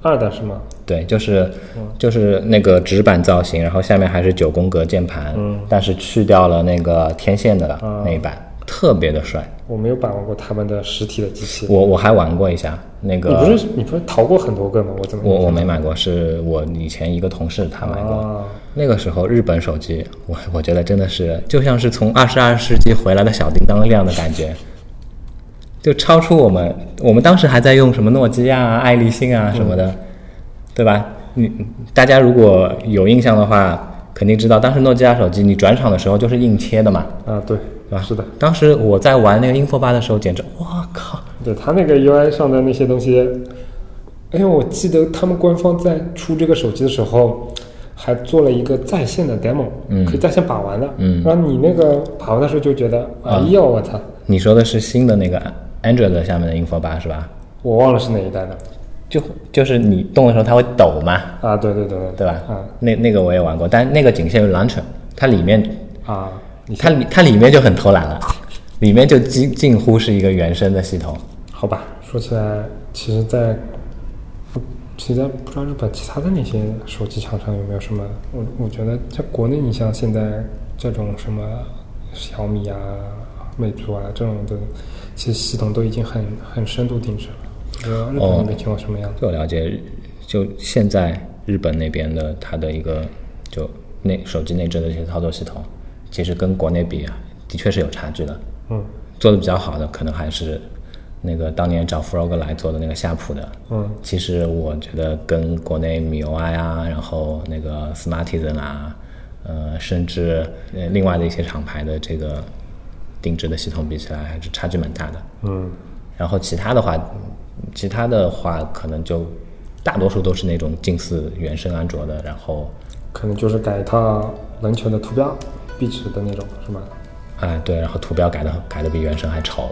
二代是吗？对，就是就是那个纸板造型，然后下面还是九宫格键盘，嗯但是去掉了那个天线的啊那一版，特别的帅。我没有把玩过他们的实体的机器。我我还玩过一下那个你个，不是你不是淘过很多个吗？我怎么我我没买过，是我以前一个同事他买过。啊那个时候日本手机，我我觉得真的是就像是从二十二世纪回来的小叮当一样的感觉，就超出我们我们当时还在用什么诺基亚啊、爱立信啊什么的，对吧？你大家如果有印象的话，肯定知道当时诺基亚手机你转场的时候就是硬切的嘛，啊，对，对吧？是的，当时我在玩那个 Info 八的时候，简直哇靠！对他那个 UI 上的那些东西，哎呦，我记得他们官方在出这个手机的时候，还做了一个在线的 demo，嗯可以在线把玩的，嗯然后你那个把玩的时候就觉得，哎呦，我操，你说的是新的那个 Android 下面的 Info 八是吧？我忘了是哪一代的就就是你动的时候它会抖嘛，啊，对对对对对吧？啊那那个我也玩过，但那个仅限于 Launcher，它里面啊，你它里它里面就很偷懒了，里面就近近乎是一个原生的系统。好吧，说起来，其实在，其实在不知道日本其他的那些手机厂商有没有什么，我我觉得在国内，你像现在这种什么小米啊、魅族啊这种的，其实系统都已经很很深度定制了。不知道日本那情况什么样子？据我了解，就现在日本那边的它的一个就内手机内置的一些操作系统，其实跟国内比啊，的确是有差距的。嗯做的比较好的，可能还是那个当年找 Frog 来做的那个夏普的。嗯其实我觉得跟国内米 UI 啊，然后那个 Smartisan 啊，呃，甚至呃另外的一些厂牌的这个定制的系统比起来，还是差距蛮大的。嗯然后其他的话，其他的话可能就大多数都是那种近似原生安卓的，然后可能就是改一套篮球的图标壁纸的那种，是吗？哎对，然后图标改的改的比原生还丑。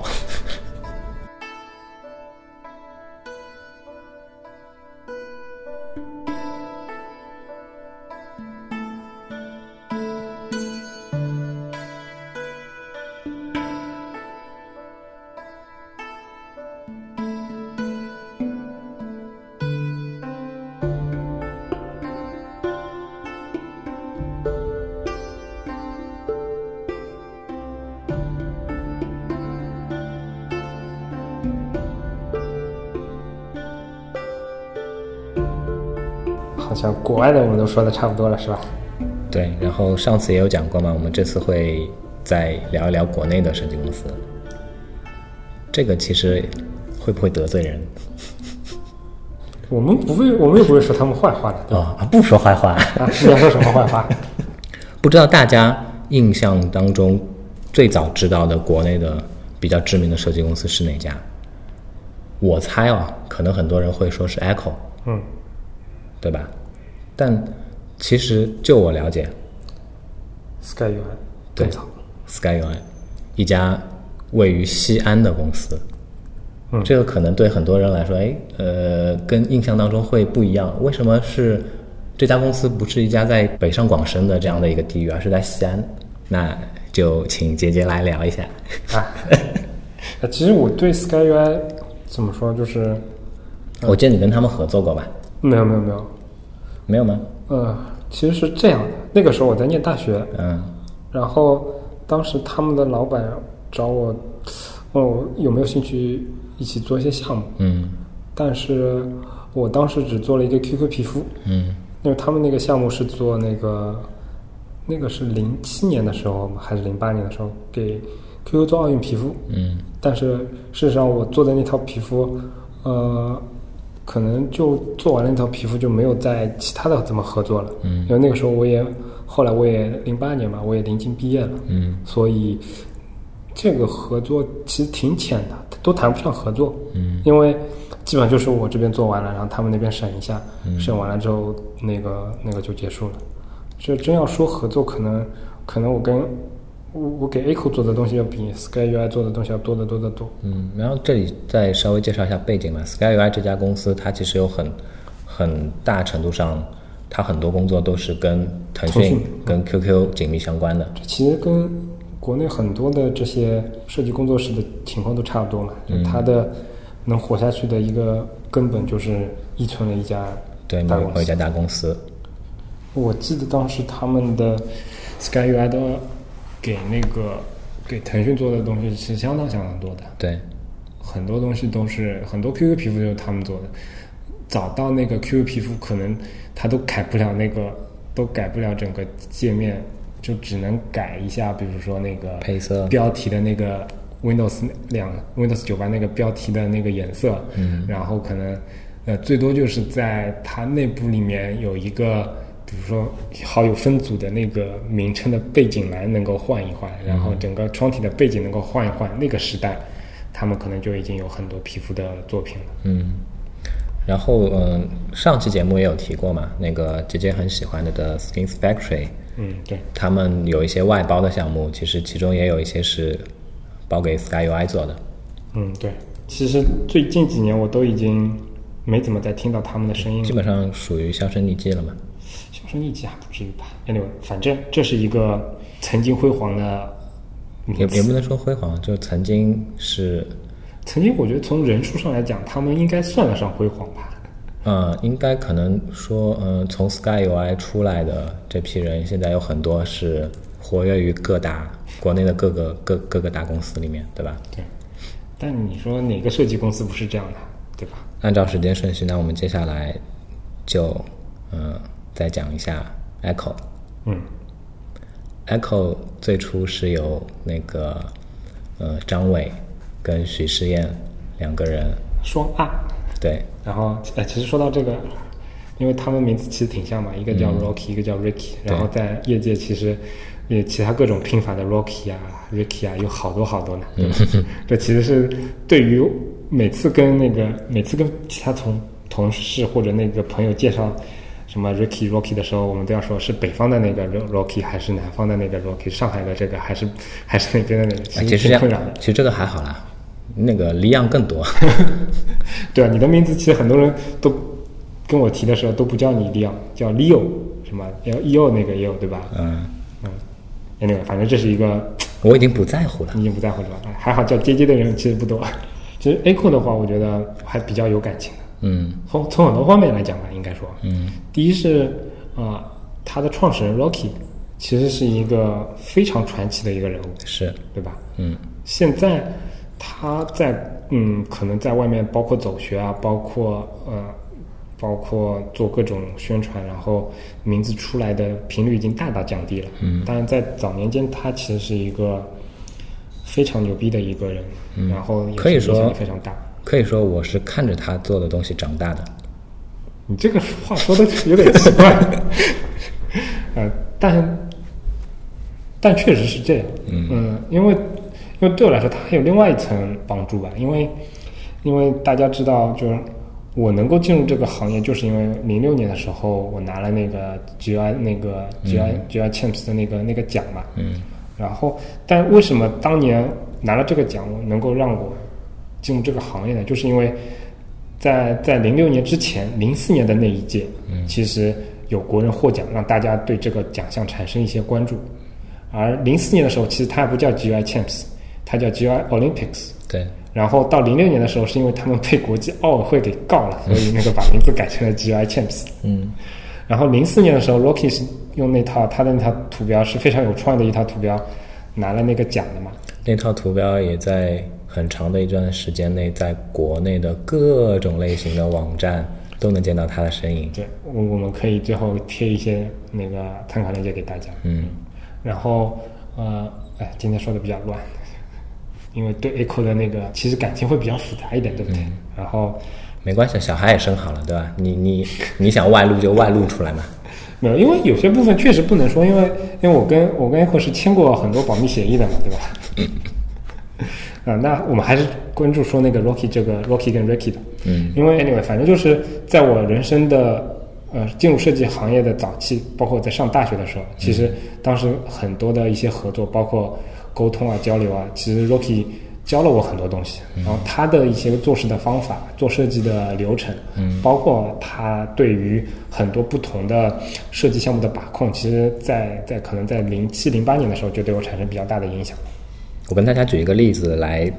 外的我们都说的差不多了，是吧？对，然后上次也有讲过嘛，我们这次会再聊一聊国内的设计公司。这个其实会不会得罪人我们不会，我们又不会说他们坏话的？啊？不说坏话，啊，你要说什么坏话？不知道大家印象当中最早知道的国内的比较知名的设计公司是哪家？我猜啊，可能很多人会说是 Echo，嗯，对吧？但其实就我了解 Sky UI 对，，SkyUI 一家位于西安的公司。嗯这个可能对很多人来说，哎，呃，跟印象当中会不一样。为什么是这家公司不是一家在北上广深的这样的一个地域，而是在西安？那就请姐姐来聊一下。啊，呃其实我对 Sky UI 怎么说，就是我记得你跟他们合作过吧？没有没有没有，没有吗？呃，其实是这样的，那个时候我在念大学，嗯。然后当时他们的老板找我，问我有没有兴趣一起做一些项目，嗯。但是我当时只做了一个 QQ 皮肤，嗯。因为他们那个项目是做那个，那个是零七年的时候还是零八年的时候给 QQ 做奥运皮肤，嗯。但是事实上我做的那套皮肤，呃，可能就做完了那套皮肤就没有在其他的怎么合作了，嗯。因为那个时候我也后来我也零八年嘛，我也临近毕业了，嗯。所以这个合作其实挺浅的，都谈不上合作，嗯。因为基本上就是我这边做完了，然后他们那边审一下，嗯。审完了之后，那个那个就结束了。这真要说合作，可能可能我跟我我给 A 口做的东西要比 Sky UI 做的东西要多得多得多。嗯。然后这里再稍微介绍一下背景吧。SkyUI 这家公司，它其实有很很大程度上，它很多工作都是跟腾讯跟 QQ 紧密相关的。这其实跟国内很多的这些设计工作室的情况都差不多嘛，就它的能活下去的一个根本就是依存了一家对，某一家。大公司。我记得当时他们的 Sky UI 的给那个给腾讯做的东西是相当相当多的，对，很多东西都是很多 QQ 皮肤就是他们做的。找到那个 QQ 皮肤，可能他都改不了那个，都改不了整个界面，就只能改一下，比如说那个配色。标题的那个 Windows 两 Windows 九八那个标题的那个颜色，嗯。然后可能呃最多就是在它内部里面有一个，比如说好友分组的那个名称的背景栏能够换一换，然后整个窗体的背景能够换一换。那个时代，他们可能就已经有很多皮肤的作品了。嗯。然后，嗯，上期节目也有提过嘛，那个姐姐很喜欢的的 Skins Factory，嗯，对，他们有一些外包的项目，其实其中也有一些是包给 SkyUI 做的。嗯，对。其实最近几年我都已经没怎么再听到他们的声音了基。本上属于销声匿迹了嘛。销声匿迹还不至于吧？Anyway，反正这是一个曾经辉煌的也也不能说辉煌，就曾经是，曾经我觉得从人数上来讲，他们应该算得上辉煌吧。嗯，应该可能说，嗯、从 SkyUI 出来的这批人，现在有很多是活跃于各大国内的各个各各个大公司里面，对吧？对。但你说哪个设计公司不是这样的，对吧？按照时间顺序，那我们接下来就呃再讲一下 Echo。嗯。Echo 最初是由那个呃张伟跟许世燕两个人双 R。对。然后呃，其实说到这个，因为他们名字其实挺像嘛，一个叫 Rocky，一个叫 Ricky。然后在业界其实也其他各种拼法的 Rocky 啊、Ricky 啊有好多好多呢。对？这其实是对于每次跟那个每次跟其他同同事或者那个朋友介绍。什么 Ricky Rocky 的时候，我们都要说是北方的那个 Rocky 还是南方的那个 Rocky，上海的这个还是还是那边的那个，其实这样，其实这个还好啦，那个李阳更多。对啊，你的名字其实很多人都跟我提的时候都不叫你李阳，叫 Leo 什么 Leo 那个 Leo 对吧？嗯嗯，Anyway，反正这是一个，我已经不在乎了，你已经不在乎了吧？还好叫 JJ 的人其实不多。其实 Echo 的话，我觉得还比较有感情的。嗯，从从很多方面来讲吧，应该说，嗯，第一是啊，他的创始人 Rocky 其实是一个非常传奇的一个人物，是对吧？嗯，现在他在嗯，可能在外面包括走学啊，包括呃，包括做各种宣传，然后名字出来的频率已经大大降低了。嗯，但是在早年间，他其实是一个非常牛逼的一个人，然后可以说非常大。可以说我是看着他做的东西长大的。你这个话说的有点奇怪，呃，但但确实是这样。嗯，因为因为对我来说，它还有另外一层帮助吧。因为因为大家知道，就是我能够进入这个行业，就是因为零六年的时候，我拿了那个 GI 那个 GI GI Champs 的那个那个奖嘛。嗯。然后，但为什么当年拿了这个奖，能够让我？进入这个行业呢，就是因为在在零六年之前，零四年的那一届，嗯其实有国人获奖，让大家对这个奖项产生一些关注。而零四年的时候，其实它还不叫 GI Champs，它叫 GI Olympics。对。然后到零六年的时候，是因为他们被国际奥委会给告了，所以那个把名字改成了 GI Champs。嗯。然后零四年的时候，Rocky 是用那套他的那套图标是非常有创意的一套图标，拿了那个奖的嘛。那套图标也在。很长的一段时间内，在国内的各种类型的网站都能见到他的身影。对，我我们可以最后贴一些那个参考链接给大家。嗯，然后呃，哎，今天说的比较乱，因为对 Echo 的那个其实感情会比较复杂一点，对不对？然后没关系，小孩也生好了，对吧？你你 你想外露就外露出来嘛。没有，因为有些部分确实不能说，因为因为我跟我跟 Echo 是签过很多保密协议的嘛，对吧？啊，那我们还是关注说那个 Rocky 这个 Rocky 跟 Ricky 的，嗯，因为 anyway，反正就是在我人生的呃进入设计行业的早期，包括在上大学的时候，其实当时很多的一些合作，包括沟通啊、交流啊，其实 Rocky 教了我很多东西。然后他的一些做事的方法、做设计的流程，嗯，包括他对于很多不同的设计项目的把控，其实，在在可能在零七零八年的时候，就对我产生比较大的影响。我跟大家举一个例子来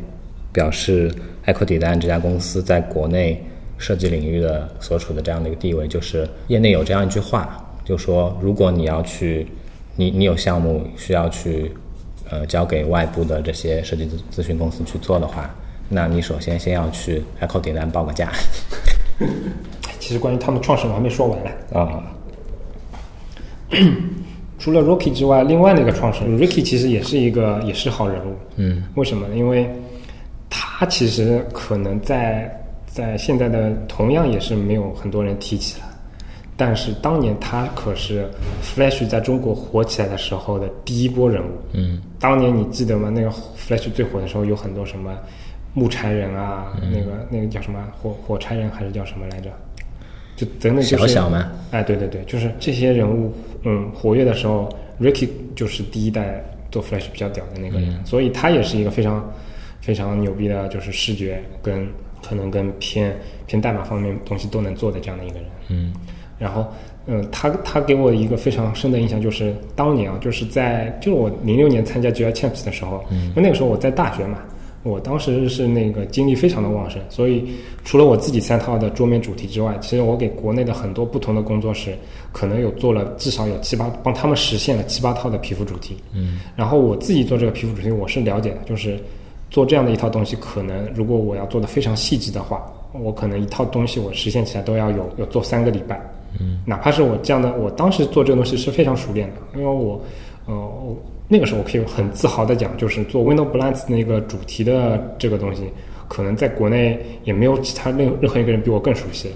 表示 Echo Design 这家公司在国内设计领域的所处的这样的一个地位，就是业内有这样一句话，就说如果你要去，你你有项目需要去，呃，交给外部的这些设计咨询公司去做的话，那你首先先要去 Echo Design 报个价。其实关于他们创始人我还没说完呢。啊。除了 Rocky 之外，另外那个创始人 Ricky 其实也是一个也是好人物。嗯，为什么呢？因为他其实可能在在现在的同样也是没有很多人提起来，但是当年他可是 Flash 在中国火起来的时候的第一波人物。嗯，当年你记得吗？那个 Flash 最火的时候有很多什么木柴人啊，那个那个叫什么火火柴人还是叫什么来着？就等等就是小小吗？哎，对对对，就是这些人物，嗯，活跃的时候，Ricky 就是第一代做 Flash 比较屌的那个人，所以他也是一个非常非常牛逼的，就是视觉跟可能跟偏偏代码方面东西都能做的这样的一个人。嗯，然后，嗯，他他给我一个非常深的印象，就是当年啊，就是在就是我零六年参加 GI Champs 的时候，嗯，因为那个时候我在大学嘛，我当时是那个精力非常的旺盛，所以除了我自己三套的桌面主题之外，其实我给国内的很多不同的工作室，可能有做了至少有七八，帮他们实现了七八套的皮肤主题。嗯，然后我自己做这个皮肤主题，我是了解的，就是做这样的一套东西，可能如果我要做的非常细致的话，我可能一套东西我实现起来都要有有做三个礼拜。嗯，哪怕是我这样的，我当时做这个东西是非常熟练的，因为我，呃，那个时候我可以很自豪的讲，就是做 Window Blinds 那个主题的这个东西，可能在国内也没有其他任任何一个人比我更熟悉了，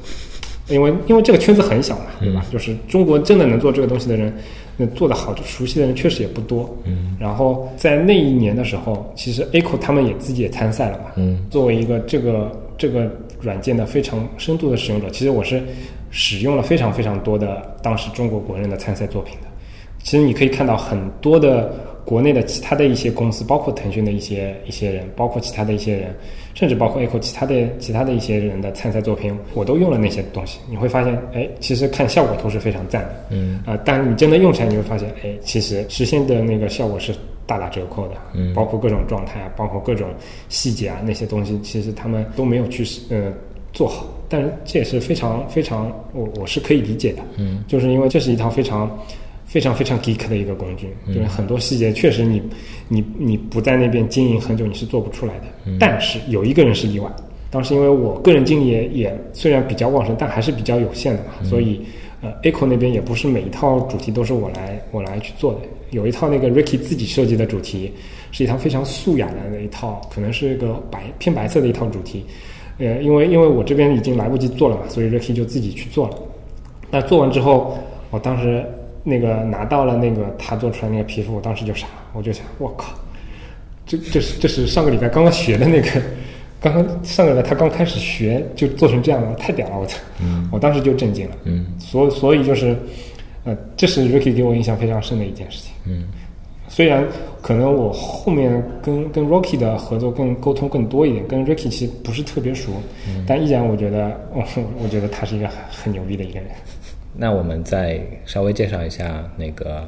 因为因为这个圈子很小嘛，对吧？就是中国真的能做这个东西的人，那做的好、熟悉的人确实也不多。嗯，然后在那一年的时候，其实 Echo 他们也自己也参赛了嘛。嗯，作为一个这个这个软件的非常深度的使用者，其实我是使用了非常非常多的当时中国国人的参赛作品的。其实你可以看到很多的国内的其他的一些公司，包括腾讯的一些一些人，包括其他的一些人，甚至包括 Echo 其他的其他的一些人的参赛作品，我都用了那些东西。你会发现，哎，其实看效果图是非常赞的。嗯啊、但你真的用起来，你会发现，哎，其实实现的那个效果是大打折扣的。嗯包括各种状态啊，包括各种细节啊，那些东西，其实他们都没有去呃做好。但是这也是非常非常，我我是可以理解的。嗯，就是因为这是一套非常非常非常 geek 的一个工具，就是很多细节确实你你你不在那边经营很久，你是做不出来的。但是有一个人是例外，当时因为我个人精力也也虽然比较旺盛，但还是比较有限的嘛，所以呃，Echo 那边也不是每一套主题都是我来我来去做的，有一套那个 Ricky 自己设计的主题，是一套非常素雅的那一套，可能是一个白偏白色的一套主题。呃，因为因为我这边已经来不及做了嘛，所以 Ricky 就自己去做了。那做完之后，我当时那个拿到了那个他做出来那个皮肤，我当时就傻了，我就想，我靠，这这是这是上个礼拜刚刚学的那个，刚刚上个礼拜他刚开始学就做成这样了，太屌了，我操！我当时就震惊了。嗯所所以就是，呃，这是 Ricky 给我印象非常深的一件事情。嗯虽然可能我后面跟跟 Rocky 的合作更沟通更多一点，跟 Ricky 其实不是特别熟，但依然我觉得，我我觉得他是一个很很牛逼的一个人。那我们再稍微介绍一下那个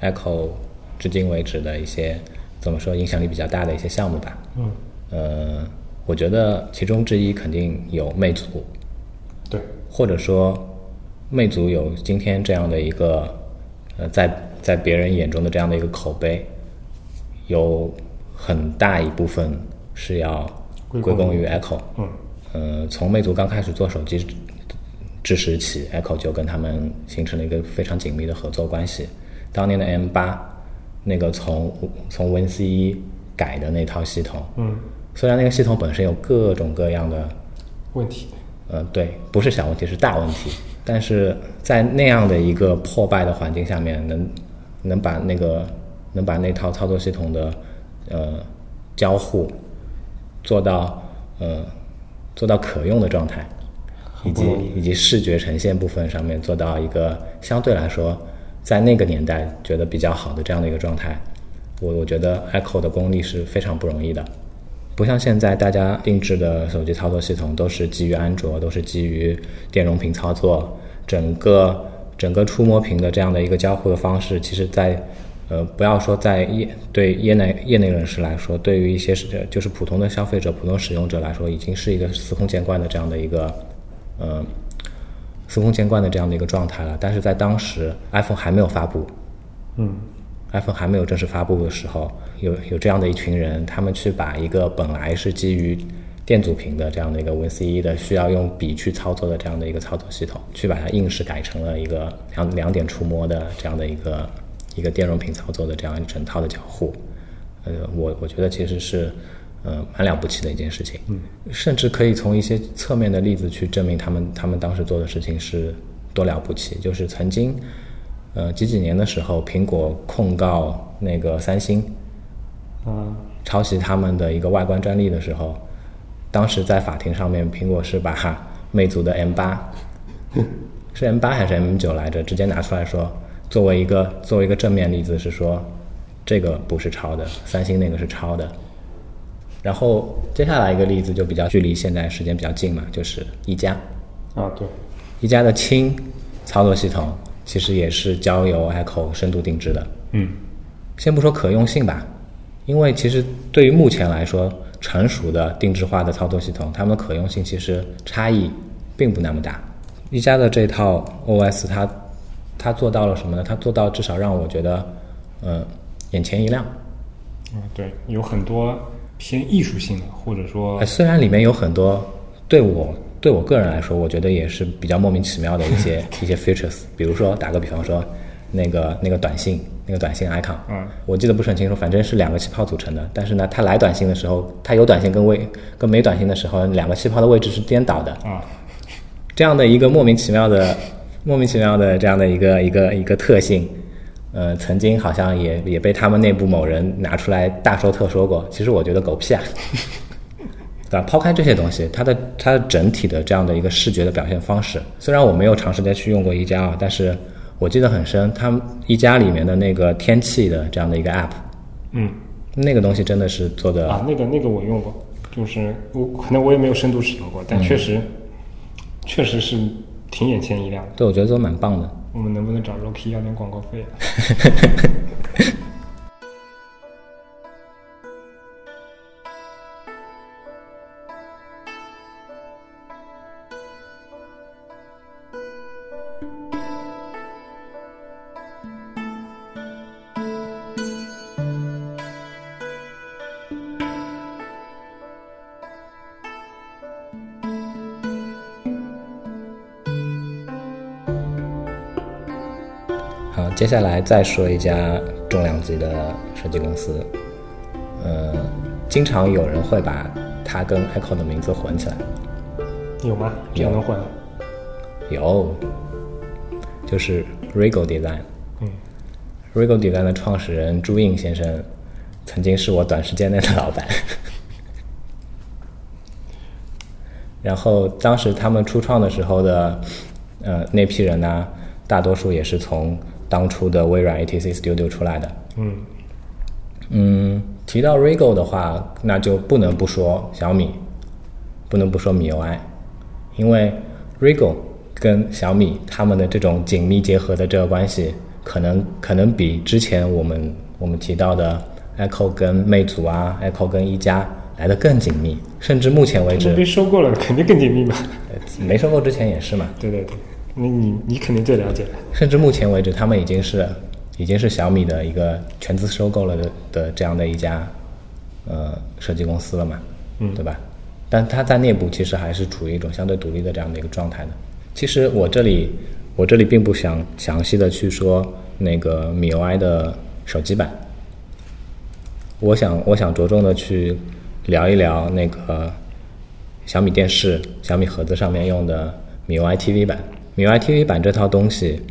Echo 至今为止的一些怎么说影响力比较大的一些项目吧。嗯，呃，我觉得其中之一肯定有魅族，对，或者说魅族有今天这样的一个呃，在在别人眼中的这样的一个口碑，有很大一部分是要归功于 Echo。嗯呃，从魅族刚开始做手机之时起，Echo 就跟他们形成了一个非常紧密的合作关系。当年的 M 八，那个从从 WinC 一改的那套系统，嗯，虽然那个系统本身有各种各样的问题，呃，对，不是小问题，是大问题。但是在那样的一个破败的环境下面，能能把那个能把那套操作系统的呃交互做到呃做到可用的状态，以及以及视觉呈现部分上面做到一个相对来说在那个年代觉得比较好的这样的一个状态，我我觉得 Echo 的功力是非常不容易的。不像现在大家定制的手机操作系统都是基于安卓，都是基于电容屏操作，整个整个触摸屏的这样的一个交互的方式，其实在呃不要说在业对业内业内人士来说，对于一些是就是普通的消费者、普通使用者来说，已经是一个司空见惯的这样的一个呃司空见惯的这样的一个状态了。但是在当时 iPhone 还没有发布，嗯 iPhone 还没有正式发布的时候，有有这样的一群人，他们去把一个本来是基于电阻屏的这样的一个 WinCE 的需要用笔去操作的这样的一个操作系统，去把它硬是改成了一个两两点触摸的这样的一个一个电容屏操作的这样一整套的交互。呃，我我觉得其实是呃蛮了不起的一件事情，嗯，甚至可以从一些侧面的例子去证明他们他们当时做的事情是多了不起，就是曾经。呃，几几年的时候，苹果控告那个三星啊抄袭他们的一个外观专利的时候，当时在法庭上面，苹果是把 魅族的 M 八，是 M 八还是 M 九来着，直接拿出来说，作为一个作为一个正面例子是说，这个不是抄的，三星那个是抄的。然后接下来一个例子就比较距离现在时间比较近嘛，就是一加，啊对，一加的轻操作系统其实也是交由 Echo 深度定制的。嗯先不说可用性吧，因为其实对于目前来说，成熟的定制化的操作系统，它们的可用性其实差异并不那么大。一加的这套 OS 它它做到了什么呢？它做到至少让我觉得，嗯，眼前一亮。嗯，对，有很多偏艺术性的，或者说，虽然里面有很多对我对我个人来说，我觉得也是比较莫名其妙的一些 一些 features，比如说打个比方说，那个那个短信那个短信 icon，嗯，我记得不是很清楚，反正是两个气泡组成的，但是呢，它来短信的时候，它有短信跟未跟没短信的时候，两个气泡的位置是颠倒的啊，这样的一个莫名其妙的莫名其妙的这样的一个一个一个特性。呃，曾经好像也也被他们内部某人拿出来大说特说过。其实我觉得狗屁啊，对吧？抛开这些东西，它的它的整体的这样的一个视觉的表现方式，虽然我没有长时间去用过一加啊，但是我记得很深，他们一加里面的那个天气的这样的一个 app，嗯，那个东西真的是做的啊，那个那个我用过，就是我可能我也没有深度使用过，但确实确实是挺眼前一亮的。对，我觉得都蛮棒的。我们能不能找 Rocky 要点广告费啊？接下来再说一家重量级的设计公司，呃，经常有人会把它跟 Echo 的名字混起来，有吗？有能混？有，就是 Regal Design。嗯，Regal Design 的创始人朱印先生，曾经是我短时间内的老板。然后当时他们初创的时候的，呃，那批人呢，大多数也是从。当初的微软 ATC Studio 出来的，嗯嗯，提到 Regal 的话，那就不能不说小米，不能不说米 UI，因为 Regal 跟小米他们的这种紧密结合的这个关系，可能可能比之前我们我们提到的 Echo 跟魅族啊，Echo 跟一加来的更紧密，甚至目前为止被收购了，肯定更紧密嘛。没收购之前也是嘛。对对对。那你你肯定最了解。甚至目前为止，他们已经是已经是小米的一个全资收购了的的这样的一家呃设计公司了嘛，嗯，对吧？但它在内部其实还是处于一种相对独立的这样的一个状态的。其实我这里我这里并不想详细的去说那个米 UI 的手机版，我想我想着重的去聊一聊那个小米电视、小米盒子上面用的米 UI TV 版。米 UI TV 版这套东西，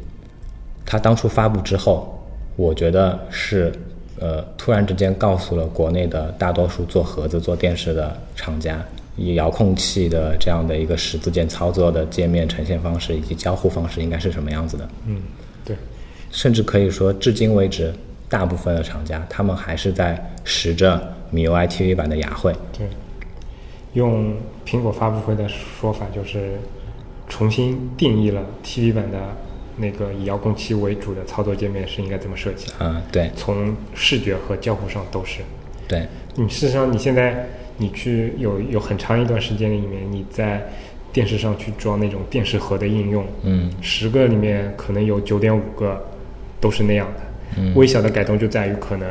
它当初发布之后，我觉得是呃突然之间告诉了国内的大多数做盒子、做电视的厂家，以遥控器的这样的一个十字键操作的界面呈现方式以及交互方式应该是什么样子的。嗯，对。甚至可以说，至今为止，大部分的厂家他们还是在使着米 UI TV 版的雅惠。对。用苹果发布会的说法就是。重新定义了 TV 版的那个以遥控器为主的操作界面是应该怎么设计？嗯，对，从视觉和交互上都是。对，你事实上你现在你去有有很长一段时间里面你在电视上去装那种电视盒的应用，嗯，十个里面可能有九点五个都是那样的。嗯，微小的改动就在于可能。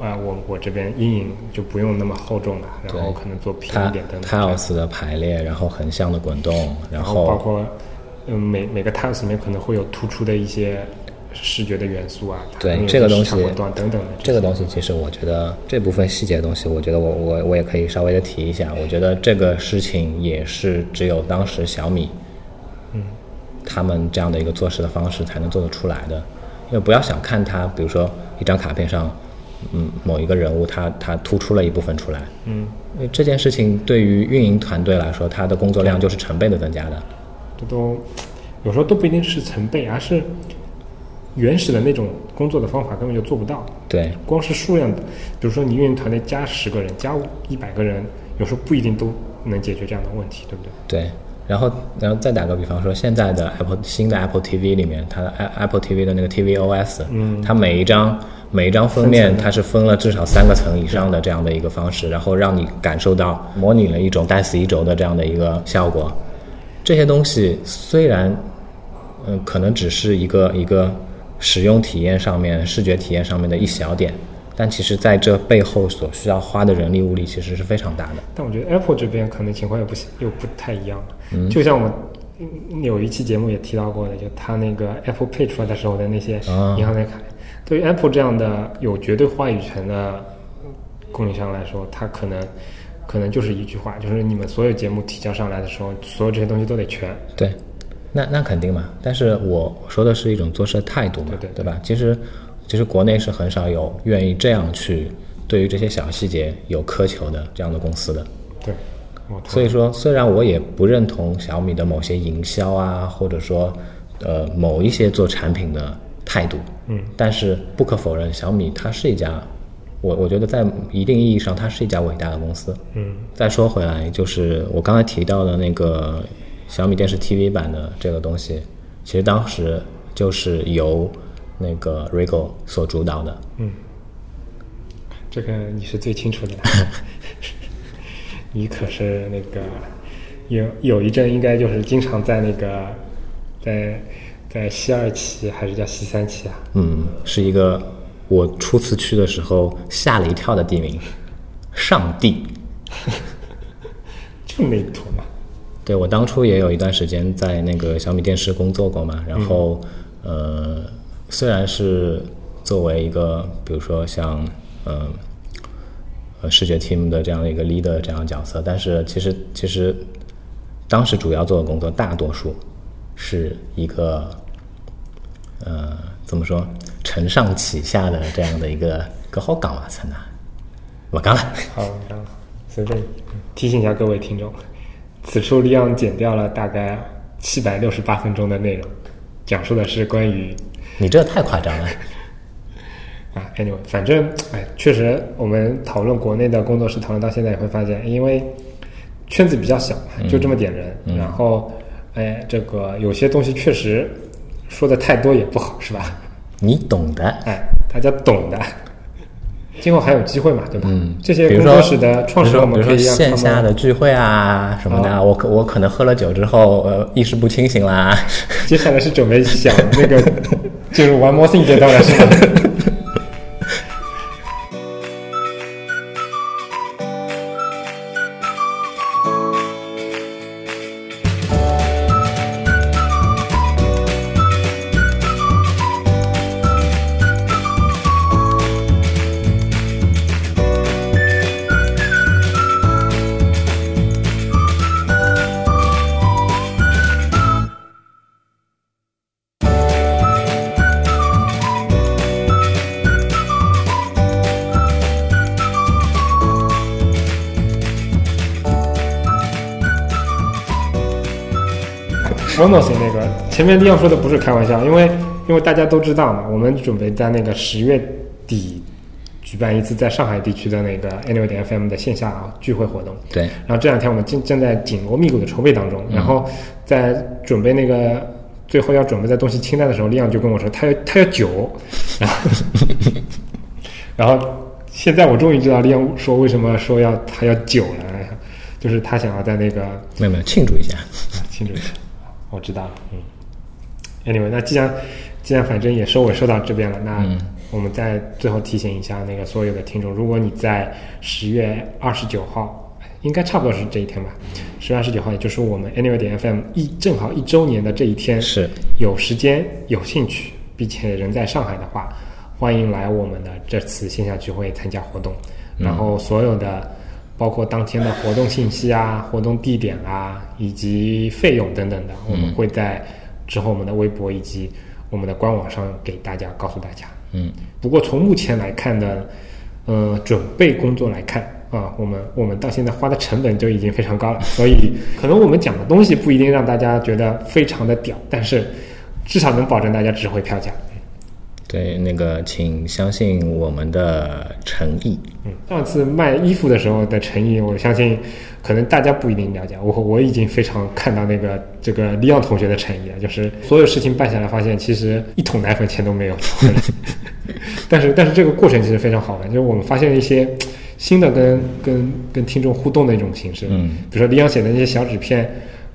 啊，我我这边阴影就不用那么厚重了，然后可能做平一点等等。tiles 的排列，然后横向的滚动，然后包括嗯每每个 tiles 里面可能会有突出的一些视觉的元素啊，对这个东西等等的。这个东西其实我觉得这部分细节的东西，我觉得我我我也可以稍微的提一下。我觉得这个事情也是只有当时小米，嗯，他们这样的一个做事的方式才能做得出来的。因为不要小看它，比如说一张卡片上。嗯，某一个人物他他突出了一部分出来，嗯，这件事情对于运营团队来说，他的工作量就是成倍的增加的。这都有时候都不一定是成倍，而是原始的那种工作的方法根本就做不到。对，光是数量的，比如说你运营团队加十个人，加一百个人，有时候不一定都能解决这样的问题，对不对？对。然后，然后再打个比方说，现在的 Apple 新的 Apple TV 里面，它的 Apple TV 的那个 tvOS，嗯，它每一张每一张封面，它是分了至少三个层以上的这样的一个方式，然后让你感受到模拟了一种带死一轴的这样的一个效果。这些东西虽然，嗯，可能只是一个一个使用体验上面、视觉体验上面的一小点。但其实，在这背后所需要花的人力物力，其实是非常大的。但我觉得 Apple 这边可能情况又不又不太一样。嗯，就像我们有一期节目也提到过的，就他那个 Apple Pay 出来的时候的那些银行的卡，对于 Apple 这样的有绝对话语权的供应商来说，他可能可能就是一句话，就是你们所有节目提交上来的时候，所有这些东西都得全。对，那那肯定嘛。但是我说的是一种做事的态度嘛，对对吧？其实。其实国内是很少有愿意这样去对于这些小细节有苛求的这样的公司的。对，所以说虽然我也不认同小米的某些营销啊，或者说呃某一些做产品的态度，嗯，但是不可否认，小米它是一家，我我觉得在一定意义上它是一家伟大的公司。嗯，再说回来，就是我刚才提到的那个小米电视 TV 版的这个东西，其实当时就是由。那个 Rigo 所主导的，嗯，这个你是最清楚的，你可是那个有有一阵应该就是经常在那个在在西二旗还是叫西三旗啊？嗯，是一个我初次去的时候吓了一跳的地名，上帝，就那一坨嘛。对我当初也有一段时间在那个小米电视工作过嘛，然后呃。虽然是作为一个，比如说像，嗯，呃，视觉 team 的这样的一个 leader 这样的角色，但是其实其实当时主要做的工作，大多数是一个，呃，怎么说，承上启下的这样的一个，个好岗啊，陈呐，我讲了。好，随便提醒一下各位听众，此处利昂剪掉了大概七百六十八分钟的内容，讲述的是关于。你这太夸张了，啊，anyway，反正哎，确实，我们讨论国内的工作室，讨论到现在也会发现，因为圈子比较小，就这么点人，然后，哎，这个有些东西确实说的太多也不好，是吧？你懂的，哎，大家懂的。今后还有机会嘛，对吧？嗯，这些工作室的创始人，我们可以线下的聚会啊什么的。我可我可能喝了酒之后，呃，意识不清醒啦。接下来是准备想那个进入 One More Thing 阶段了，是吧前面利奥说的不是开玩笑，因为因为大家都知道嘛，我们准备在那个十月底举办一次在上海地区的那个 Annual 点 FM 的线下聚会活动。对。然后这两天我们正正在紧锣密鼓的筹备当中，然后在准备那个最后要准备在东西清单的时候，利昂就跟我说他要他要酒，然后然后现在我终于知道利昂说为什么说要他要酒了，就是他想要在那个没有没有庆祝一下，庆祝一下。我知道了，嗯，Anyway，那既然既然反正也收尾收到这边了，那我们再最后提醒一下那个所有的听众，如果你在十月二十九号，应该差不多是这一天吧，十月二十九号，也就是我们 Anyway 点 FM 一正好一周年的这一天，是。有时间有兴趣，并且人在上海的话，欢迎来我们的这次线下聚会参加活动，然后所有的。包括当天的活动信息啊、活动地点啊，以及费用等等的，我们会在之后我们的微博以及我们的官网上给大家告诉大家。嗯，不过从目前来看的，呃，准备工作来看啊，我们我们到现在花的成本就已经非常高了，所以 可能我们讲的东西不一定让大家觉得非常的屌，但是至少能保证大家值回票价。对，那个请相信我们的诚意。嗯，上次卖衣服的时候的诚意，我相信可能大家不一定了解。我我已经非常看到那个这个利昂同学的诚意了，就是所有事情办下来，发现其实一桶奶粉钱都没有。但是但是这个过程其实非常好玩，就是我们发现了一些新的跟跟跟听众互动的一种形式。嗯，比如说李阳写的那些小纸片，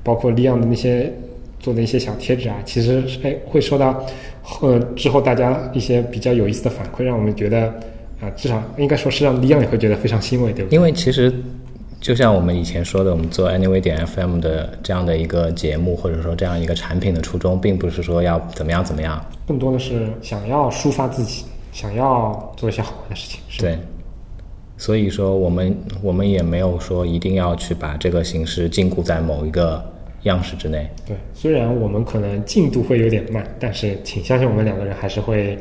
包括李阳的那些做的一些小贴纸啊，其实哎会收到呃之后大家一些比较有意思的反馈，让我们觉得啊，至少应该说是让李阳也会觉得非常欣慰，对不对？因为其实就像我们以前说的，我们做 Anyway 点 FM 的这样的一个节目，或者说这样一个产品的初衷，并不是说要怎么样怎么样，更多的是想要抒发自己，想要做一些好玩的事情。是对。所以说，我们我们也没有说一定要去把这个形式禁锢在某一个样式之内。对，虽然我们可能进度会有点慢，但是请相信我们两个人还是会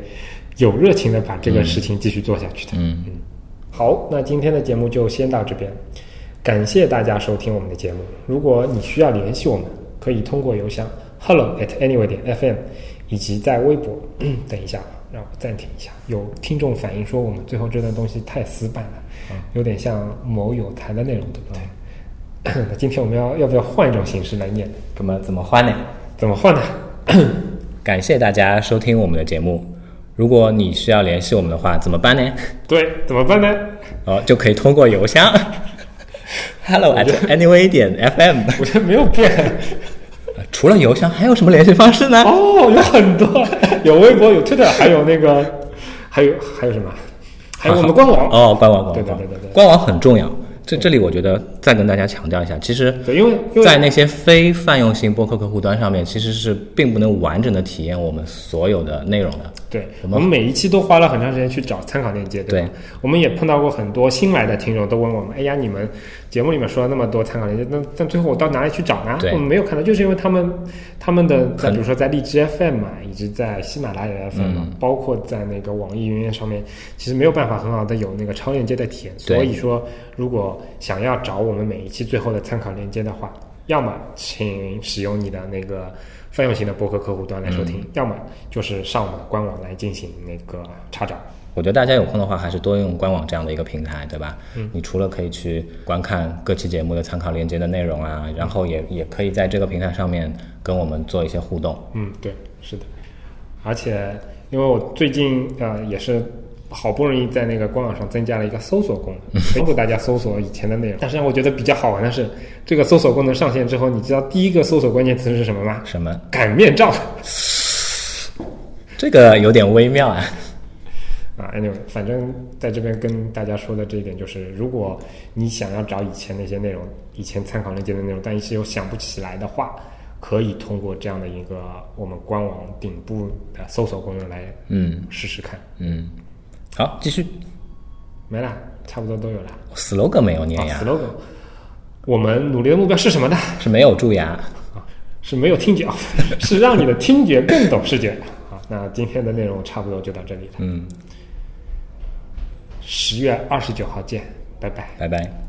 有热情的把这个事情继续做下去的。嗯嗯好，那今天的节目就先到这边，感谢大家收听我们的节目。如果你需要联系我们，可以通过邮箱 hello at anyway 点 fm，以及在微博。等一下，让我暂停一下。有听众反映说我们最后这段东西太死板了，有点像某有台的内容，对不对？那 今天我们要要不要换一种形式来念？怎么怎么换呢？怎么换呢？感谢大家收听我们的节目。如果你需要联系我们的话，怎么办呢？对，怎么办呢？哦，就可以通过邮箱 hello at anyway 点 fm。我觉得没有变。除了邮箱，还有什么联系方式呢？哦，有很多，有微博，有 Twitter，还有那个，还有还有什么？还有我们官网。哦，官网，官网，对对对对对官网很重要。这这里我觉得再跟大家强调一下，其实对，因为在那些非泛用型播客客户端上面，其实是并不能完整的体验我们所有的内容的。对，我们每一期都花了很长时间去找参考链接，对吧？我们也碰到过很多新来的听众，都问我们：“哎呀，你们节目里面说了那么多参考链接，那但最后我到哪里去找呢？”我们没有看到，就是因为他们他们的在比如说在荔枝 FM 嘛，以及在喜马拉雅 FM 啊，嗯包括在那个网易云音乐上面，其实没有办法很好的有那个超链接的体验。所以说，如果想要找我们每一期最后的参考链接的话，要么请使用你的那个泛用型的博客客户端来收嗯听，要么就是上我们的官网来进行那个查找。我觉得大家有空的话，还是多用官网这样的一个平台，对吧？嗯，你除了可以去观看各期节目的参考链接的内容啊，然后也也可以在这个平台上面跟我们做一些互动。嗯，对，是的。而且因为我最近呃也是好不容易在那个官网上增加了一个搜索功能，帮助大家搜索以前的内容。但是让我觉得比较好玩的是，这个搜索功能上线之后，你知道第一个搜索关键词是什么吗？什么？擀面杖。这个有点微妙啊。啊，anyway，反正在这边跟大家说的这一点就是，如果你想要找以前那些内容，以前参考链接的内容，但一些又想不起来的话，可以通过这样的一个我们官网顶部的搜索功能来嗯试试看。嗯，好，继续。没了，差不多都有了。slogan 没有念啊呀，，slogan，我们努力的目标是什么呢？是没有蛀牙。啊，是没有听觉，是让你的听觉更懂视觉。好，那今天的内容差不多就到这里了。嗯，十月二十九号见，拜拜。拜拜。